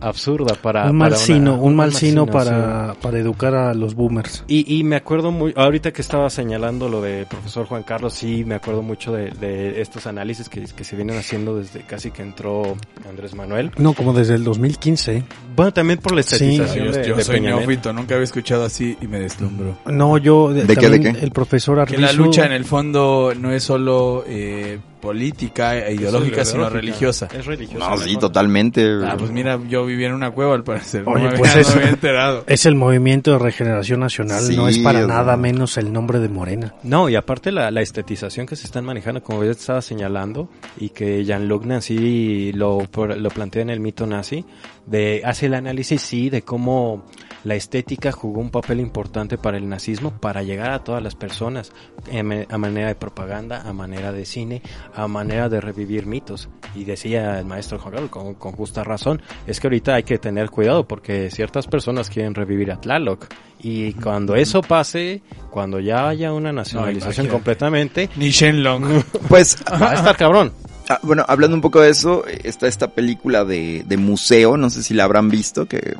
absurda para... un mal para una- sino, un mal sino sí. para, para educar a los boomers. Y, y me acuerdo muy, ahorita que estaba señalando lo de profesor Juan Carlos, sí, me acuerdo mucho de, de estos análisis que, que se vienen haciendo desde casi que entró Andrés Manuel. No, como desde el 2015. Bueno, también por la Sí. estetización Yo, de, yo de soy neófito, nunca había escuchado así y me deslumbro. No, yo ¿De qué, de qué? el profesor Que la Arbizu- lucha en el fondo no es solo eh, política e ideológica, Es sino religiosa. Es religiosa. No, sí, totalmente. Ah, pues mira, yo vivía en una cueva al parecer. Oye, no me pues había, es- no me había enterado. Es el movimiento de regeneración nacional, Sí, no es para sea. nada menos el nombre de Morena. No, y aparte la, la estetización que se están manejando, como ya estaba señalando, y que Jean-Luc Nancy lo, lo plantea en el mito nazi, de, hace el análisis, sí, de cómo la estética jugó un papel importante para el nazismo, para llegar a todas las personas, em- a manera de propaganda, a manera de cine, a manera de revivir mitos. Y decía el maestro Juan Carlos, con, con justa razón, es que ahorita hay que tener cuidado porque ciertas personas quieren revivir a Tlaloc. Y cuando eso pase, cuando ya haya una nacionalización completamente, Ni Shenlong. [laughs] Pues, va a estar cabrón. ah, bueno, hablando un poco de eso, está esta película de, de museo, no sé si la habrán visto, que,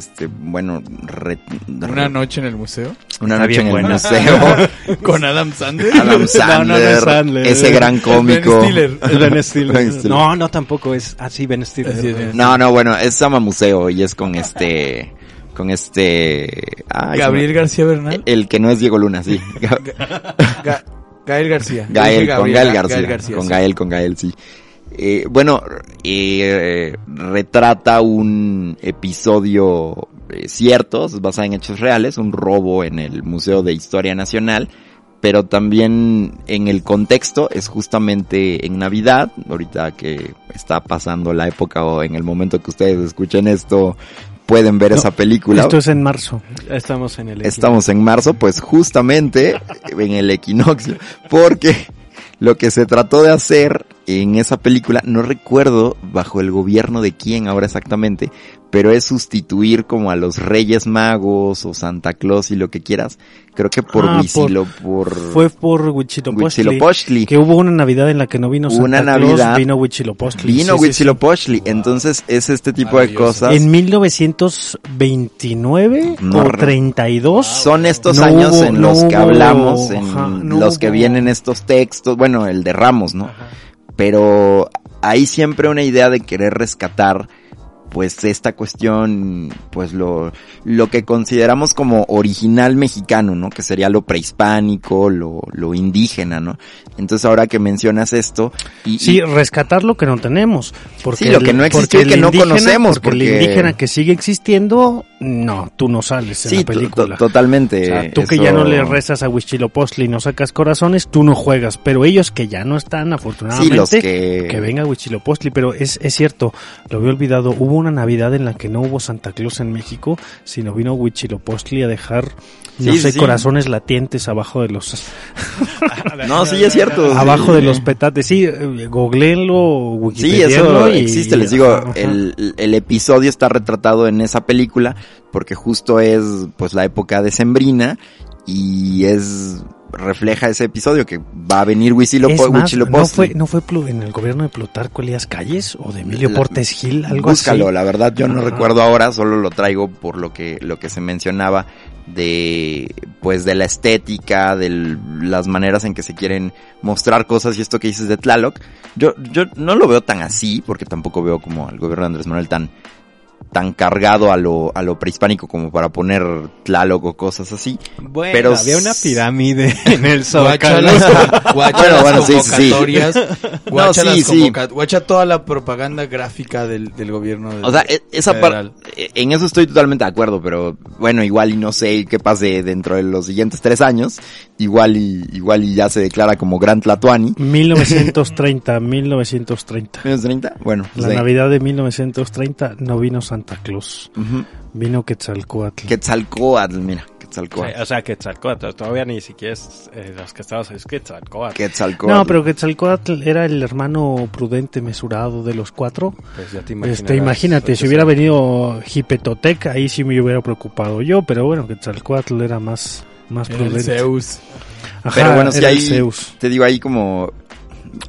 este, bueno, re- Una noche en el museo. una Está noche bien en el buena. museo. [laughs] Con Adam Sandler. [laughs] Adam Sandler, Sandler. ese gran cómico. [laughs] Ben Stiller. Ben Stiller. Ben Stiller. No, no tampoco es así Ben Stiller. Así es, Ben No, no, bueno, es Sama Museo y es con este, con este, ay, Gabriel García Bernal. el que no es Diego Luna, sí. Ga- Gael García. Gael, Dije con Gabriel, Gael Ga- García, con sí. Gael, con Gael, sí. Eh, bueno, eh, retrata un episodio eh, cierto, basado en hechos reales, un robo en el Museo de Historia Nacional, pero también en el contexto es justamente en Navidad, ahorita que está pasando la época o en el momento que ustedes escuchen esto, pueden ver No, esa película. Esto es en marzo. Estamos en el Estamos en marzo, pues justamente en el equinoccio, porque lo que se trató de hacer en esa película, no recuerdo bajo el gobierno de quién ahora exactamente, pero es sustituir como a los Reyes Magos o Santa Claus y lo que quieras, creo que por Ah, por, Fue por Huitzilopochtli. Huitzilopochtli. Que hubo una Navidad en la que no vino Santa Una Claus, Navidad. vino Huitzilopochtli. Vino Sí, sí, sí. Huitzilopochtli, entonces es este tipo de cosas. En 1929 No o re- 32. Son estos No años hubo- en no los que hubo- hablamos, en ajá, no los que vienen estos textos, bueno, el de Ramos, ¿no? Pero hay siempre una idea de querer rescatar pues esta cuestión, pues lo, lo que consideramos como original mexicano, ¿no? Que sería lo prehispánico, lo, lo indígena, ¿no? Entonces ahora que mencionas esto, y, Sí, y- rescatar lo que no tenemos. Porque Sí, lo que no existió y que el no conocemos, Porque, el porque- indígena que sigue existiendo, no, tú no sales en sí, la to- película. to- totalmente. O sea, tú que ya no le rezas a Huichilopochtli y no sacas corazones, tú no juegas. Pero ellos que ya no están, afortunadamente, Sí, los que... que venga Huichilopochtli. Pero es, es cierto, lo había olvidado. Hubo una Navidad en la que no hubo Santa Claus en México, sino vino Huichilopochtli a dejar, no sé, corazones latientes abajo de los [laughs] No, sí, es cierto. abajo de los petates. Sí, googleenlo, Sí, eso y- existe, les digo, el, el episodio está retratado en esa película porque justo es pues la época decembrina y es refleja ese episodio que va a venir Huitzilopo- Es más, ¿no Huitzilopochtli. fue, ¿No fue en el gobierno de Plutarco Elías Calles o de Emilio La- Portes Gil? Algo Búscalo, así. la verdad yo no recuerdo ahora, solo lo traigo por lo que lo que se mencionaba de pues de la estética, de las maneras en que se quieren mostrar cosas y esto que dices de Tlaloc. Yo yo no lo veo tan así porque tampoco veo como al gobierno de Andrés Manuel tan tan cargado a lo a lo prehispánico como para poner Tlaloc o cosas así. Bueno, Pero había una pirámide [laughs] en el Zócalo. [laughs] Bueno, [laughs] las bueno, sí, sí, guacha sí, sí. guacha toda la propaganda gráfica del, del gobierno del O sea, e- esa parte, en eso estoy totalmente de acuerdo, pero bueno, igual y no sé qué pase dentro de los siguientes tres años, igual y, igual y ya se declara como Gran Tlatuani. 1930, 1930. ¿Menos 30? Bueno, La sí. Navidad de 1930 no vino Santa Claus, Ujú. vino Quetzalcoatl. Quetzalcóatl, mira, Quetzalcóatl. O sea, Quetzalcóatl, todavía ni siquiera es eh, los que estabas es Quetzalcóatl. Quetzalcóatl. No, pero Quetzalcoatl era el hermano prudente, mesurado de los cuatro. Pues ya te Este, imagínate, si hubiera venido Hipetotec, ahí sí me hubiera preocupado yo, pero bueno, Quetzalcoatl era más, más Era el prudente. Zeus. Ajá, Pero bueno, si era el ahí, Zeus. te digo ahí como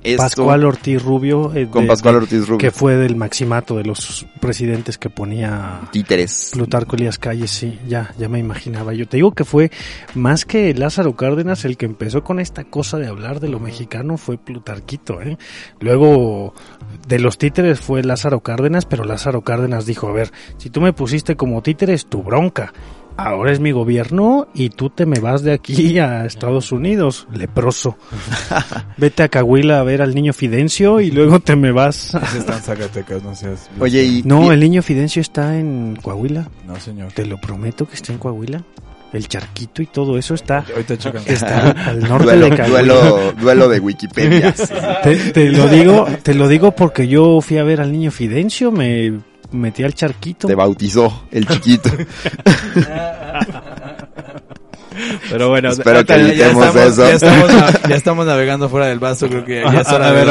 esto, Pascual Ortiz Rubio, eh, con de- Pascual Ortiz Rubio, que fue del maximato de los presidentes que ponía títeres. Plutarco Elías Calles, sí, ya, ya me imaginaba. Yo te digo que fue más que Lázaro Cárdenas el que empezó con esta cosa de hablar de lo mexicano fue Plutarquito, ¿eh? Luego de los títeres fue Lázaro Cárdenas, pero Lázaro Cárdenas dijo, a ver, si tú me pusiste como títeres, tu bronca. Ahora es mi gobierno y tú te me vas de aquí a Estados Unidos, leproso. [laughs] Vete a Cahuila a ver al niño Fidencio y luego te me vas. Está en Zacatecas, no seas... [laughs] Oye, y, No, y- el niño Fidencio está en Coahuila. No, señor. Te lo prometo que está en Coahuila. El charquito y todo eso está, está [laughs] al norte duelo, de Coahuila. duelo, duelo de Wikipedia. sí. Te, te lo digo, te lo digo porque yo fui a ver al niño Fidencio, me metí al charquito. Te bautizó el chiquito. [laughs] Pero bueno, Espero que Ya evitemos estamos, eso. ya, estamos, na- ya estamos navegando fuera del vaso, creo que ya es hora a ver,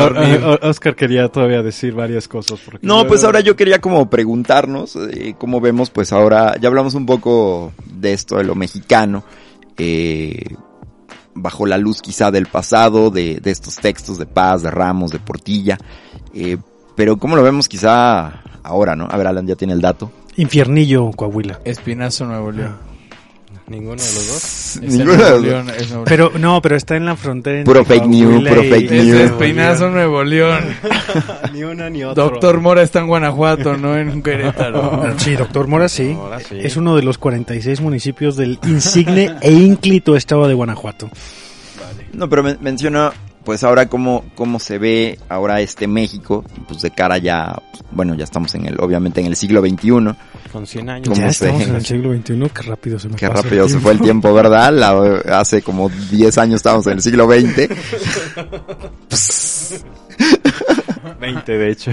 Oscar quería todavía decir varias cosas. Porque No, yo- pues ahora yo quería como preguntarnos, eh, cómo vemos, pues ahora ya hablamos un poco de esto, de lo mexicano, eh, bajo la luz quizá del pasado, de, de estos textos de Paz, de Ramos, de Portilla, eh, pero cómo lo vemos quizá ahora, ¿no? A ver, Alan ya tiene el dato. Infiernillo, Coahuila. Espinazo Nuevo León. Ninguno de los dos. Es Ninguno de los- León, es León. Pero no, pero está en la frontera. entre Puro fake news, puro fake Es news. Espinazo Nuevo León. [laughs] ni una ni otra. Doctor Mora está en Guanajuato, no en Querétaro. [laughs] Sí, doctor Mora, sí. Ahora sí. Es uno de los 46 municipios del insigne e ínclito estado de Guanajuato. No, pero men- menciona pues ahora cómo, cómo se ve ahora este México, pues de cara ya, bueno, ya estamos en el, obviamente en el siglo XXI. Con 100 años. ¿Cómo Ya se- estamos en el siglo XXI, qué rápido se me Qué el rápido se fue el tiempo, ¿verdad? La- hace como 10 años estábamos en el siglo XX. 20 de hecho.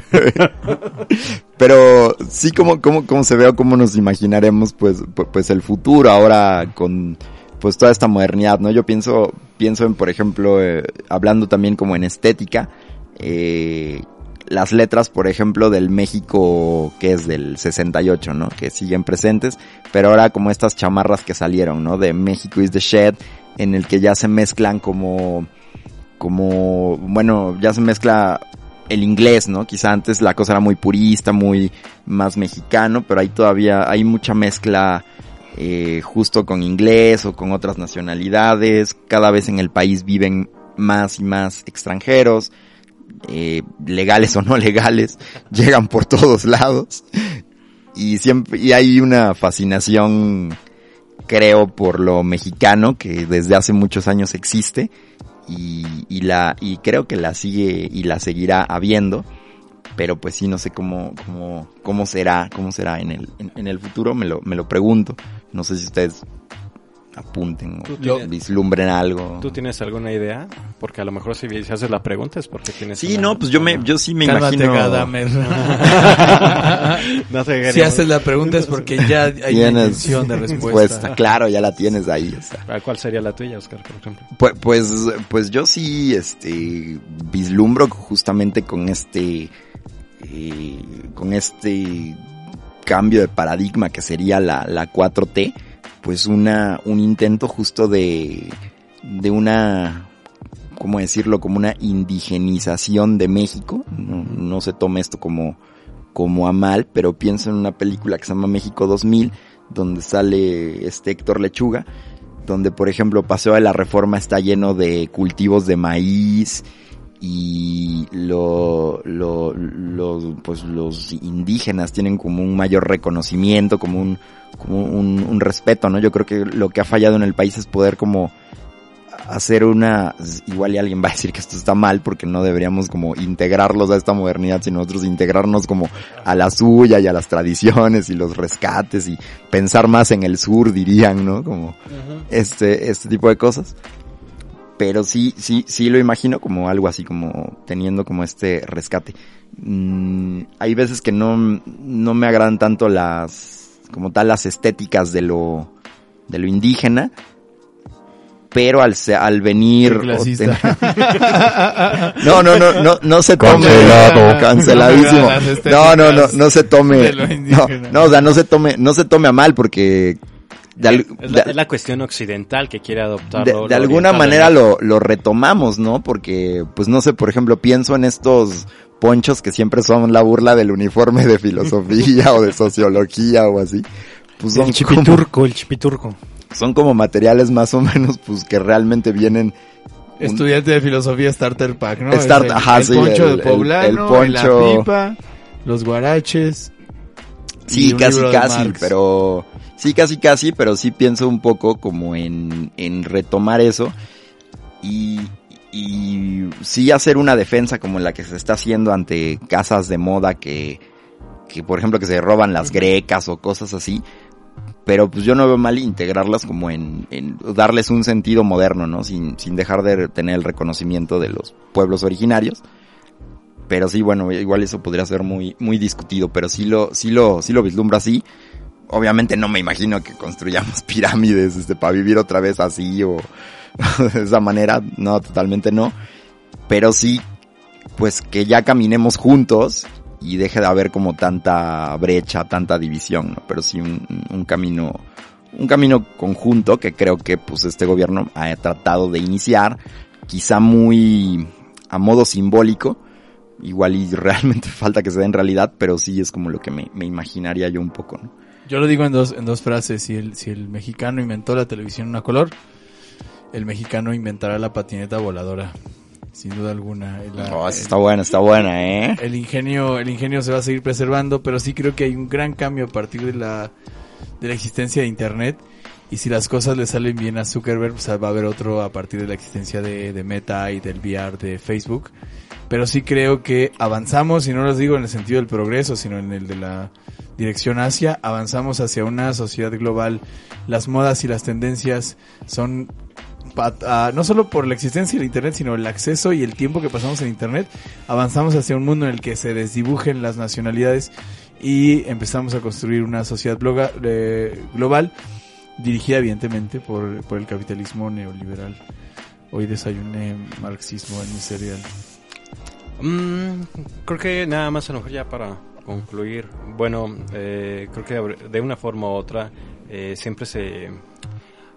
Pero sí, como, como, como se ve o cómo nos imaginaremos, pues, pu- pues el futuro ahora con, pues toda esta modernidad, ¿no? Yo pienso, pienso en, por ejemplo, eh, hablando también como en estética, eh, las letras, por ejemplo, del México que es del 68, ¿no? Que siguen presentes, pero ahora como estas chamarras que salieron, ¿no? De México is the shed, en el que ya se mezclan como, como, bueno, ya se mezcla el inglés, ¿no? Quizá antes la cosa era muy purista, muy más mexicano, pero ahí todavía hay mucha mezcla eh, justo con inglés o con otras nacionalidades. Cada vez en el país viven más y más extranjeros, eh, legales o no legales, [laughs] llegan por todos lados. Y siempre, y hay una fascinación, creo, por lo mexicano que desde hace muchos años existe y, la y creo que la sigue y la seguirá habiendo pero pues sí no sé cómo cómo cómo será cómo será en el en, en el futuro me lo me lo pregunto no sé si ustedes apunten o tienes- vislumbren algo ¿Tú tienes alguna idea? Porque a lo mejor si si haces la pregunta es porque tienes sí una- no pues yo me yo sí me Cálmate, imagino Gadamer. [laughs] No te si haces la pregunta es porque ya hay una tienes intención de respuesta. respuesta, claro ya la tienes ahí está. Ah, ¿Cuál sería la tuya, Oscar, por ejemplo? Pues, pues, pues yo sí, este, vislumbro justamente con este, eh, con este cambio de paradigma que sería la, la 4T, pues una, un intento justo de, de una, ¿cómo decirlo? Como una indigenización de México. No, se tome esto como, como a mal, pero pienso en una película que se llama México 2000, donde sale este Héctor Lechuga, donde por ejemplo Paseo de la Reforma está lleno de cultivos de maíz y lo, lo, los, pues los indígenas tienen como un mayor reconocimiento, como un, como un, un respeto, ¿no? Yo creo que lo que ha fallado en el país es poder como hacer una, igual y alguien va a decir que esto está mal porque no deberíamos como integrarlos a esta modernidad, sino nosotros integrarnos como a la suya y a las tradiciones y los rescates y pensar más en el sur, dirían, ¿no? Como este, este tipo de cosas. Pero sí, sí, sí lo imagino como algo así, como teniendo como este rescate. Mm, hay veces que no, no me agradan tanto las, como tal, las estéticas de lo, de lo indígena, pero al, al venir... [laughs] No, no, no, no, no se tome... Cancelado. Canceladísimo. No, no, no, no se tome... de lo No, no, o sea, no se tome, no se tome a mal porque... de al- Es la, de- es la cuestión occidental que quiere adoptar. de, lo- de lo alguna manera lo, lo retomamos, ¿no? Porque, pues no sé, por ejemplo, pienso en estos ponchos que siempre son la burla del uniforme de filosofía o de sociología o así. Pues son El como, chipiturco, el chipiturco. son como materiales más o menos, pues que realmente vienen... un- Estudiante de filosofía Starter Pack, ¿no? Start- el, ajá, el sí, poncho el- de poblano, el la poncho- pipa, los guaraches. y Sí, un casi, casi, Marx. pero sí, casi, casi, pero sí pienso un poco como en, en retomar eso y, y sí hacer una defensa como la que se está haciendo ante casas de moda que, que por ejemplo, que se roban las grecas o cosas así. Pero pues yo no veo mal integrarlas como en, en darles un sentido moderno, ¿no? Sin, sin dejar de tener el reconocimiento de los pueblos originarios. Pero sí, bueno, igual eso podría ser muy, muy discutido, pero sí lo, sí lo, sí lo vislumbro así. Obviamente no me imagino que construyamos [laughs] pirámides, este, para vivir otra vez así o [laughs] de esa manera, no, totalmente no. Pero sí, pues que ya caminemos juntos y deje de haber como tanta brecha, tanta división, ¿no? Pero sí un, camino, un camino conjunto que creo que pues este gobierno ha tratado de iniciar, quizá muy a modo simbólico, igual y [laughs] realmente falta que se dé en realidad, pero sí es como lo que me, me imaginaría yo un poco, ¿no? Yo lo digo en dos, en dos frases. Si el, si el mexicano inventó la televisión a color, el mexicano inventará la patineta voladora. Sin duda alguna. La- Oh, el- está buena, está buena, ¿eh? el ingenio, el ingenio se va a seguir preservando, pero sí creo que hay un gran cambio a partir de la, de la existencia de internet Y si las cosas le salen bien a Zuckerberg, pues va a haber otro a partir de la existencia de, de Meta y del VR de Facebook. Pero sí creo que avanzamos, y no los digo en el sentido del progreso, sino en el de la dirección hacia, avanzamos hacia una sociedad global. Las modas y las tendencias son ah, no solo por la existencia del Internet, sino el acceso y el tiempo que pasamos en Internet, avanzamos hacia un mundo en el que se desdibujen las nacionalidades y empezamos a construir una sociedad eh, global dirigida evidentemente por, por el capitalismo neoliberal. Hoy desayuné marxismo en mi cereal. Mm, creo que nada más a lo mejor ya para concluir. Bueno, eh, creo que de una forma u otra eh, siempre se...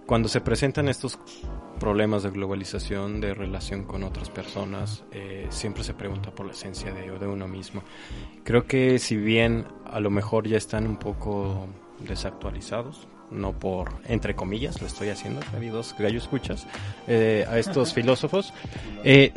Cuando se presentan estos problemas de globalización, de relación con otras personas, eh, siempre se pregunta por la esencia de, de uno mismo. Creo que si bien a lo mejor ya están un poco desactualizados, no por, entre comillas, lo estoy haciendo, queridos gallo escuchas, eh, a estos [laughs] filósofos, eh,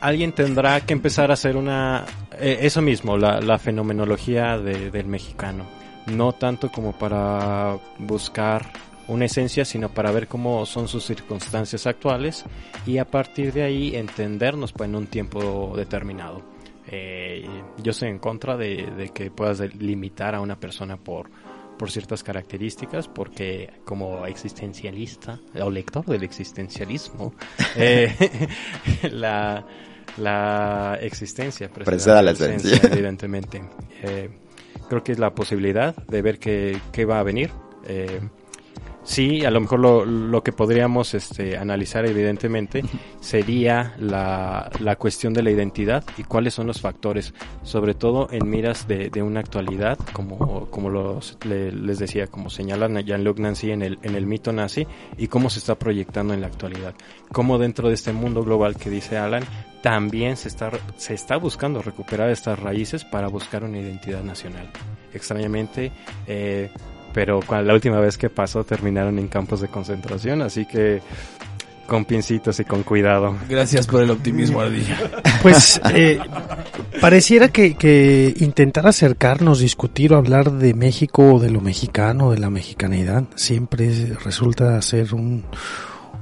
alguien tendrá que empezar a hacer una eh, eso mismo la, la fenomenología de- del mexicano. No tanto como para buscar una esencia sino para ver cómo son sus circunstancias actuales y a partir de ahí entendernos pues, en un tiempo determinado. Eh, yo estoy en contra de, de que puedas limitar a una persona por por ciertas características, porque como existencialista o lector del existencialismo, [laughs] eh, [laughs] la, la existencia Precede la esencia. evidentemente. Eh, creo que es la posibilidad de ver qué, qué va a venir. Eh, sí, a lo mejor lo, lo que podríamos este, analizar evidentemente sería la, la cuestión de la identidad y cuáles son los factores, sobre todo en miras de, de una actualidad, como, como los, le- les decía, como señala Jean-Luc Nancy en el, en el mito nazi, y cómo se está proyectando en la actualidad. Cómo dentro de este mundo global que dice Alan, también se está, se está buscando recuperar estas raíces para buscar una identidad nacional. Extrañamente, eh, pero la última vez que pasó terminaron en campos de concentración, así que con pincitos y con cuidado. Gracias por el optimismo, Ardilla. [laughs] Pues eh, pareciera que, que intentar acercarnos, discutir o hablar de México o de lo mexicano, de la mexicanidad, siempre es- resulta ser un,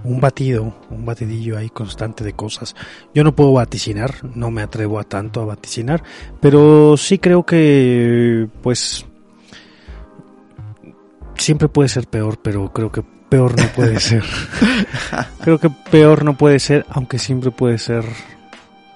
un batido, un batidillo ahí constante de cosas. Yo no puedo vaticinar, no me atrevo a tanto a vaticinar, pero sí creo que, pues, siempre puede ser peor, pero creo que peor no puede [laughs] ser. creo que peor no puede ser, aunque siempre puede ser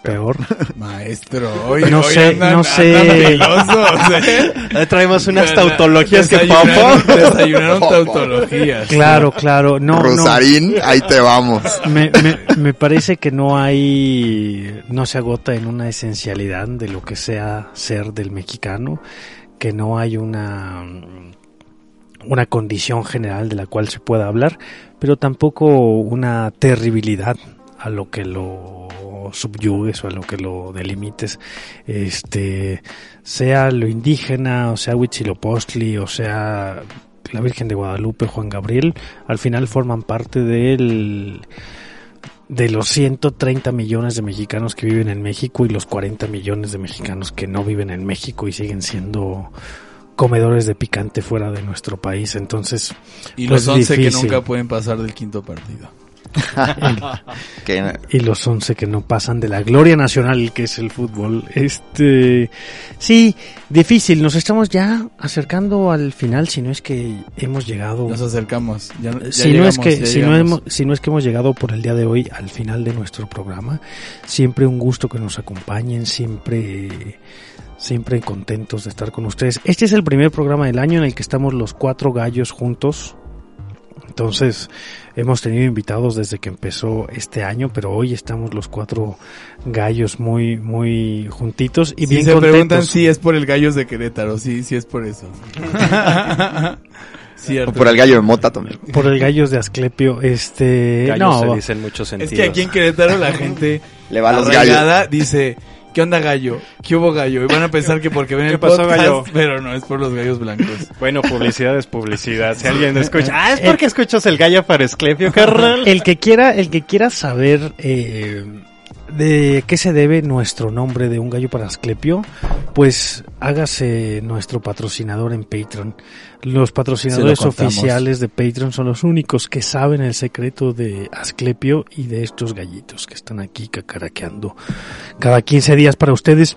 peor. [laughs] Maestro, hoy No hoy sé, andan- no sé. ¿eh? [laughs] Traemos unas Desayunaron- tautologías que desayunaron- papá. Desayunaron tautologías. Claro, claro, no, no. Rosarín, ahí te vamos. Me, me, me parece que no hay, no se agota en una esencialidad de lo que sea ser del mexicano, que no hay una, una condición general de la cual se pueda hablar, pero tampoco una terribilidad a lo que lo subyugues o a lo que lo delimites, este, sea lo indígena, o sea Huitzilopochtli, o sea la Virgen de Guadalupe, Juan Gabriel, al final forman parte del de los 130 millones de mexicanos que viven en México y los 40 millones de mexicanos que no viven en México y siguen siendo comedores de picante fuera de nuestro país. Entonces, Y Pues los 11 que nunca pueden pasar del quinto partido. [laughs] [laughs] Y los 11 que no pasan de la gloria nacional que es el fútbol. Este, sí, difícil. Nos estamos ya acercando al final, si no es que hemos llegado. Nos acercamos. Ya, ya si no es que ya si no llegamos. hemos si no es que hemos llegado por el día de hoy al final de nuestro programa siempre un gusto que nos acompañen siempre siempre contentos de estar con ustedes este es el primer programa del año en el que estamos los cuatro gallos juntos entonces hemos tenido invitados desde que empezó este año pero hoy estamos los cuatro gallos muy muy juntitos y Si bien se preguntan si es por el gallos de Querétaro, sí, sí es por eso. [laughs] o por el gallo de mota también. por el gallos de Asclepio este Gallos no se dice en muchos Es sentidos. que aquí en Querétaro la gente [laughs] Le va a los gallos. dice, ¿qué onda gallo? ¿Qué hubo gallo? Y van a pensar que porque ven ¿Qué el pasó, podcast, gallo? pero no, es por los gallos blancos. Bueno, publicidad es publicidad. Si alguien escucha, ah, es porque escuchas el gallo para Esclepio, carnal. el que quiera, el que quiera saber eh, de qué se debe nuestro nombre de un gallo para Asclepio, pues hágase nuestro patrocinador en Patreon. Los patrocinadores lo oficiales de Patreon son los únicos que saben el secreto de Asclepio y de estos gallitos que están aquí cacaraqueando cada 15 días para ustedes.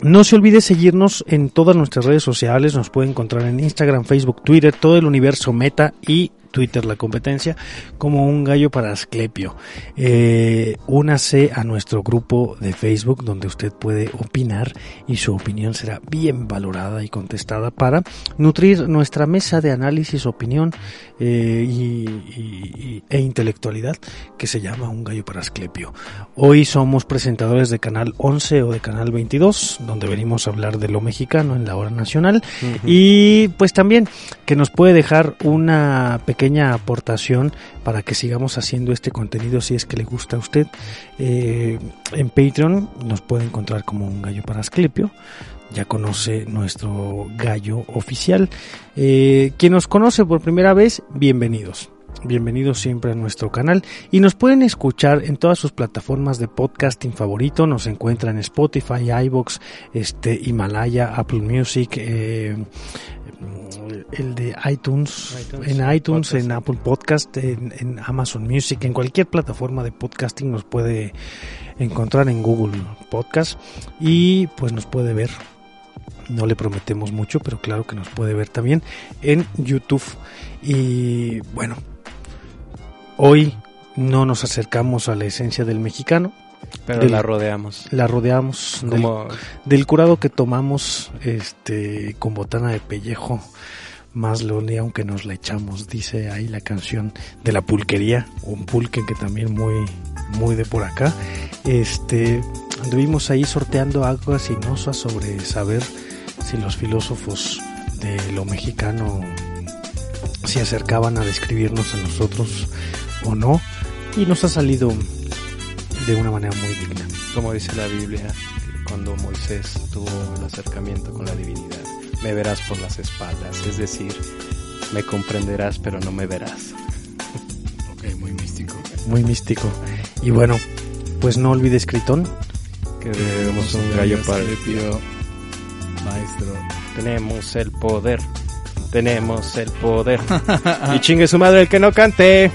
No se olvide seguirnos en todas nuestras redes sociales, nos puede encontrar en Instagram, Facebook, Twitter, todo el universo Meta y Twitter la competencia como un gallo para Asclepio. Eh, únase a nuestro grupo de Facebook donde usted puede opinar y su opinión será bien valorada y contestada para nutrir nuestra mesa de análisis, opinión eh, y, y- e intelectualidad que se llama Un Gallo para Asclepio. Hoy somos presentadores de Canal 11 o de Canal 22 donde venimos a hablar de lo mexicano en la hora nacional y pues también que nos puede dejar una pequeña aportación para que sigamos haciendo este contenido si es que le gusta a usted. Eh, en Patreon nos puede encontrar como un gallo para Asclepio. Ya conoce nuestro gallo oficial. Eh, quien nos conoce por primera vez, bienvenidos. Bienvenidos siempre a nuestro canal y nos pueden escuchar en todas sus plataformas de podcasting favorito. Nos encuentran en Spotify, iBox, este, Himalaya, Apple Music, eh, el de iTunes, iTunes, en iTunes, podcast. en Apple Podcast, en, en Amazon Music, en cualquier plataforma de podcasting nos puede encontrar en Google Podcast y pues nos puede ver. No le prometemos mucho, pero claro que nos puede ver también en YouTube. Y bueno, hoy no nos acercamos a la esencia del mexicano, Pero Del- la rodeamos. la rodeamos del, del curado que tomamos este con botana de pellejo más lo ni aunque nos la echamos dice ahí la canción de la pulquería un pulque que también muy muy de por acá este anduvimos ahí sorteando aguas sinuosas sobre saber si los filósofos de lo mexicano se acercaban a describirnos a nosotros o no y nos ha salido de una manera muy digna como dice la Biblia, cuando Moisés tuvo el acercamiento con la divinidad, me verás por las espaldas, es decir, me comprenderás pero no me verás. [laughs] Ok, muy místico. muy místico. Y bueno, pues no olvides Critón. Que debemos un gallo para el Asclepio, maestro. Tenemos el poder, tenemos el poder. [laughs] y chingue su madre el que no cante.